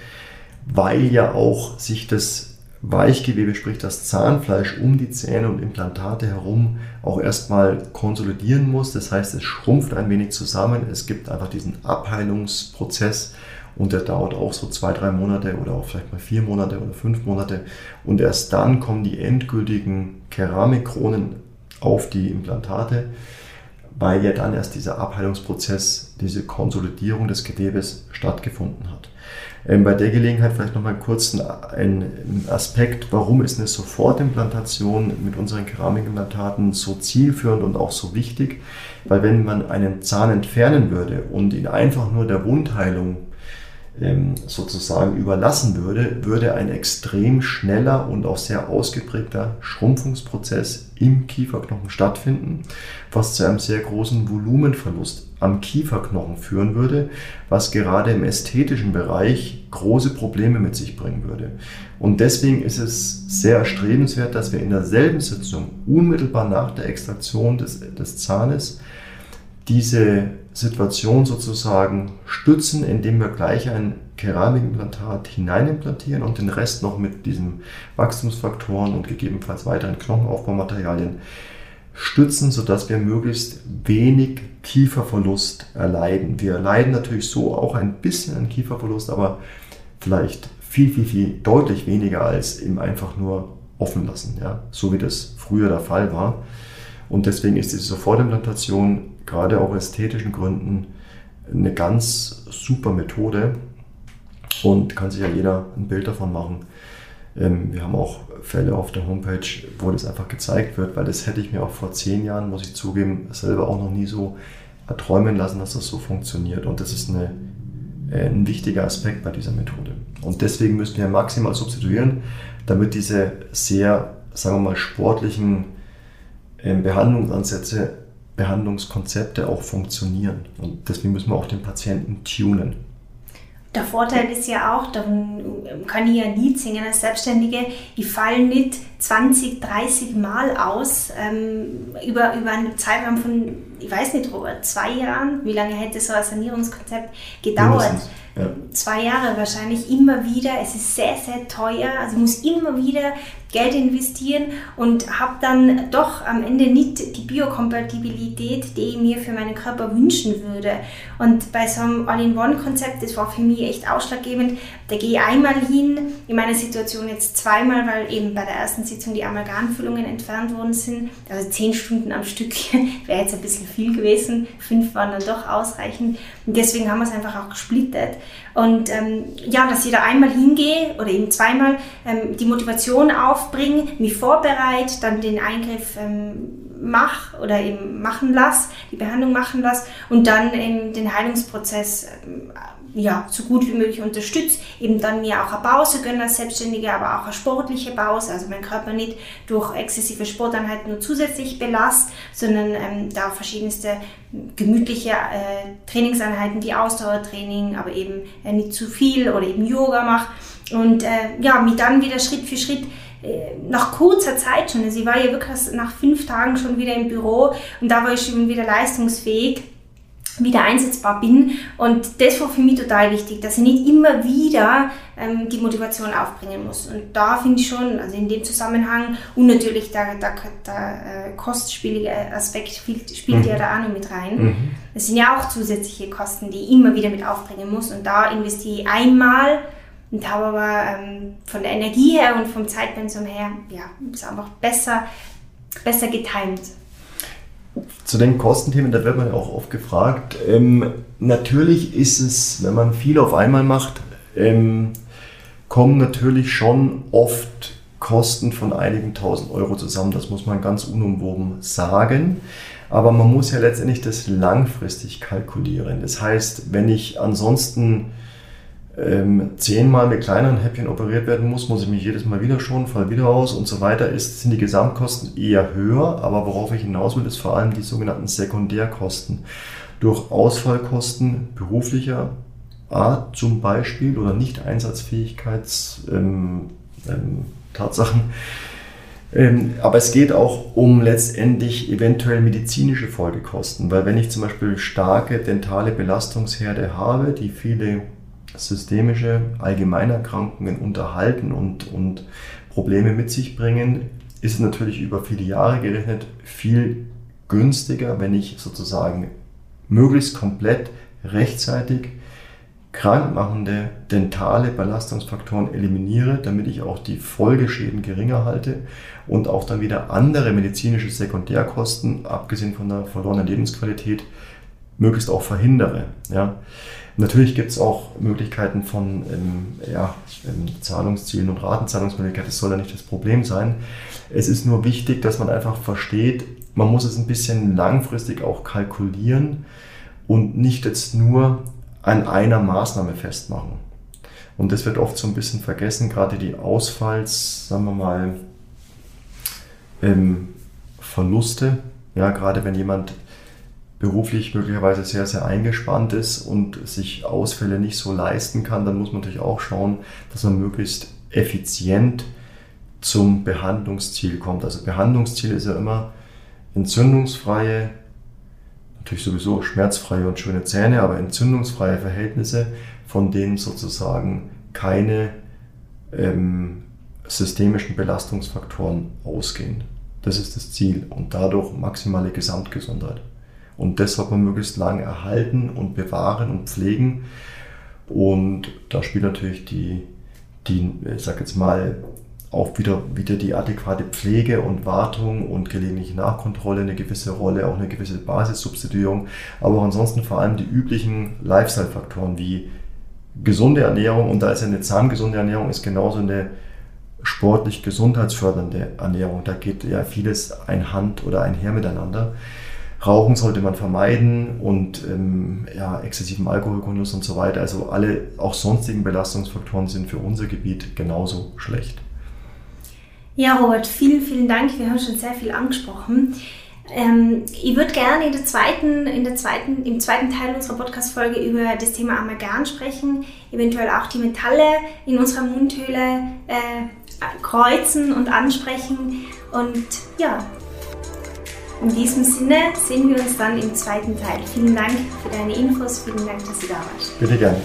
weil ja auch sich das Weichgewebe, sprich das Zahnfleisch um die Zähne und Implantate herum auch erstmal konsolidieren muss. Das heißt, es schrumpft ein wenig zusammen. Es gibt einfach diesen Abheilungsprozess und der dauert auch so zwei, drei Monate oder auch vielleicht mal vier Monate oder fünf Monate. Und erst dann kommen die endgültigen Keramikkronen auf die Implantate, weil ja dann erst dieser Abheilungsprozess, diese Konsolidierung des Gewebes stattgefunden hat. Ähm, bei der Gelegenheit vielleicht nochmal kurz ein Aspekt, warum ist eine Sofortimplantation mit unseren Keramikimplantaten so zielführend und auch so wichtig? Weil wenn man einen Zahn entfernen würde und ihn einfach nur der Wundheilung sozusagen überlassen würde, würde ein extrem schneller und auch sehr ausgeprägter Schrumpfungsprozess im Kieferknochen stattfinden, was zu einem sehr großen Volumenverlust am Kieferknochen führen würde, was gerade im ästhetischen Bereich große Probleme mit sich bringen würde. Und deswegen ist es sehr erstrebenswert, dass wir in derselben Sitzung unmittelbar nach der Extraktion des, des Zahnes diese Situation sozusagen stützen, indem wir gleich ein Keramikimplantat hineinimplantieren und den Rest noch mit diesen Wachstumsfaktoren und gegebenenfalls weiteren Knochenaufbaumaterialien stützen, sodass wir möglichst wenig Kieferverlust erleiden. Wir erleiden natürlich so auch ein bisschen an Kieferverlust, aber vielleicht viel, viel, viel deutlich weniger als im einfach nur offen lassen, ja? so wie das früher der Fall war. Und deswegen ist diese Sofortimplantation gerade auch ästhetischen Gründen eine ganz super Methode und kann sich ja jeder ein Bild davon machen. Ähm, wir haben auch Fälle auf der Homepage, wo das einfach gezeigt wird, weil das hätte ich mir auch vor zehn Jahren, muss ich zugeben, selber auch noch nie so erträumen lassen, dass das so funktioniert. Und das ist eine, äh, ein wichtiger Aspekt bei dieser Methode. Und deswegen müssen wir maximal substituieren, damit diese sehr, sagen wir mal, sportlichen ähm, Behandlungsansätze Behandlungskonzepte auch funktionieren. Und deswegen müssen wir auch den Patienten tunen. Der Vorteil ist ja auch, da kann ich ja nie singen als Selbstständige, ich falle nicht 20, 30 Mal aus ähm, über, über einen Zeitraum von, ich weiß nicht, zwei Jahren. Wie lange hätte so ein Sanierungskonzept gedauert? Mindestens ja. zwei Jahre wahrscheinlich immer wieder. Es ist sehr, sehr teuer. Also ich muss immer wieder Geld investieren und habe dann doch am Ende nicht die Biokompatibilität, die ich mir für meinen Körper wünschen würde. Und bei so einem All-in-One-Konzept, das war für mich echt ausschlaggebend, da gehe ich einmal hin, in meiner Situation jetzt zweimal, weil eben bei der ersten Sitzung die Amalgamfüllungen entfernt worden sind. Also zehn Stunden am Stück wäre jetzt ein bisschen viel gewesen. Fünf waren dann doch ausreichend. Und deswegen haben wir es einfach auch gesplittet. Und ähm, ja, dass ich da einmal hingehe oder eben zweimal ähm, die Motivation aufbringe, mich vorbereite, dann den Eingriff ähm, mache oder eben machen lasse, die Behandlung machen lasse und dann eben den Heilungsprozess ähm, ja, so gut wie möglich unterstützt. Eben dann mir auch eine Pause gönnen als Selbstständige, aber auch eine sportliche Pause, also mein Körper nicht durch exzessive Sporteinheiten nur zusätzlich belastet, sondern ähm, da verschiedenste gemütliche äh, Trainingseinheiten wie Ausdauertraining, aber eben äh, nicht zu viel oder eben Yoga mache. Und äh, ja, mich dann wieder Schritt für Schritt äh, nach kurzer Zeit schon, also ich war ja wirklich nach fünf Tagen schon wieder im Büro und da war ich schon wieder leistungsfähig wieder einsetzbar bin. Und das war für mich total wichtig, dass ich nicht immer wieder ähm, die Motivation aufbringen muss. Und da finde ich schon, also in dem Zusammenhang, und natürlich der, der, der äh, kostspielige Aspekt spielt, spielt mhm. ja da auch noch mit rein. Mhm. Das sind ja auch zusätzliche Kosten, die ich immer wieder mit aufbringen muss. Und da investiere ich einmal und habe aber ähm, von der Energie her und vom Zeitpensum her, ja, ist einfach besser, besser getimt. Zu den Kostenthemen, da wird man ja auch oft gefragt. Ähm, natürlich ist es, wenn man viel auf einmal macht, ähm, kommen natürlich schon oft Kosten von einigen tausend Euro zusammen. Das muss man ganz unumwoben sagen. Aber man muss ja letztendlich das langfristig kalkulieren. Das heißt, wenn ich ansonsten ähm, zehnmal mit kleineren Häppchen operiert werden muss, muss ich mich jedes Mal wieder schonen, fall wieder aus und so weiter, ist, sind die Gesamtkosten eher höher. Aber worauf ich hinaus will, ist vor allem die sogenannten Sekundärkosten. Durch Ausfallkosten beruflicher Art zum Beispiel oder Nicht-Einsatzfähigkeitstatsachen. Ähm, ähm, ähm, aber es geht auch um letztendlich eventuell medizinische Folgekosten, weil wenn ich zum Beispiel starke dentale Belastungsherde habe, die viele systemische Allgemeinerkrankungen unterhalten und, und Probleme mit sich bringen, ist natürlich über viele Jahre gerechnet viel günstiger, wenn ich sozusagen möglichst komplett rechtzeitig krankmachende dentale Belastungsfaktoren eliminiere, damit ich auch die Folgeschäden geringer halte und auch dann wieder andere medizinische Sekundärkosten, abgesehen von der verlorenen Lebensqualität, möglichst auch verhindere. Ja. Natürlich gibt es auch Möglichkeiten von ähm, ja, ähm, Zahlungszielen und Ratenzahlungsmöglichkeiten. Das soll ja nicht das Problem sein. Es ist nur wichtig, dass man einfach versteht, man muss es ein bisschen langfristig auch kalkulieren und nicht jetzt nur an einer Maßnahme festmachen. Und das wird oft so ein bisschen vergessen, gerade die Ausfalls, sagen wir mal, ähm, Verluste. Ja, gerade wenn jemand beruflich möglicherweise sehr, sehr eingespannt ist und sich Ausfälle nicht so leisten kann, dann muss man natürlich auch schauen, dass man möglichst effizient zum Behandlungsziel kommt. Also Behandlungsziel ist ja immer entzündungsfreie, natürlich sowieso schmerzfreie und schöne Zähne, aber entzündungsfreie Verhältnisse, von denen sozusagen keine ähm, systemischen Belastungsfaktoren ausgehen. Das ist das Ziel und dadurch maximale Gesamtgesundheit. Und das sollte man möglichst lange erhalten und bewahren und pflegen. Und da spielt natürlich die, die ich sag jetzt mal, auch wieder, wieder die adäquate Pflege und Wartung und gelegentliche Nachkontrolle eine gewisse Rolle, auch eine gewisse Basissubstituierung, aber auch ansonsten vor allem die üblichen Lifestyle-Faktoren wie gesunde Ernährung und da ist eine zahngesunde Ernährung ist genauso eine sportlich gesundheitsfördernde Ernährung. Da geht ja vieles ein Hand oder einher miteinander. Rauchen sollte man vermeiden und ähm, ja, exzessiven Alkoholgenuss und so weiter. Also alle auch sonstigen Belastungsfaktoren sind für unser Gebiet genauso schlecht. Ja, Robert, vielen, vielen Dank. Wir haben schon sehr viel angesprochen. Ähm, ich würde gerne in der zweiten, in der zweiten, im zweiten Teil unserer Podcast-Folge über das Thema Amalgam sprechen, eventuell auch die Metalle in unserer Mundhöhle äh, kreuzen und ansprechen. Und ja, in diesem Sinne sehen wir uns dann im zweiten Teil. Vielen Dank für deine Infos, vielen Dank, dass du da warst. Bitte gerne.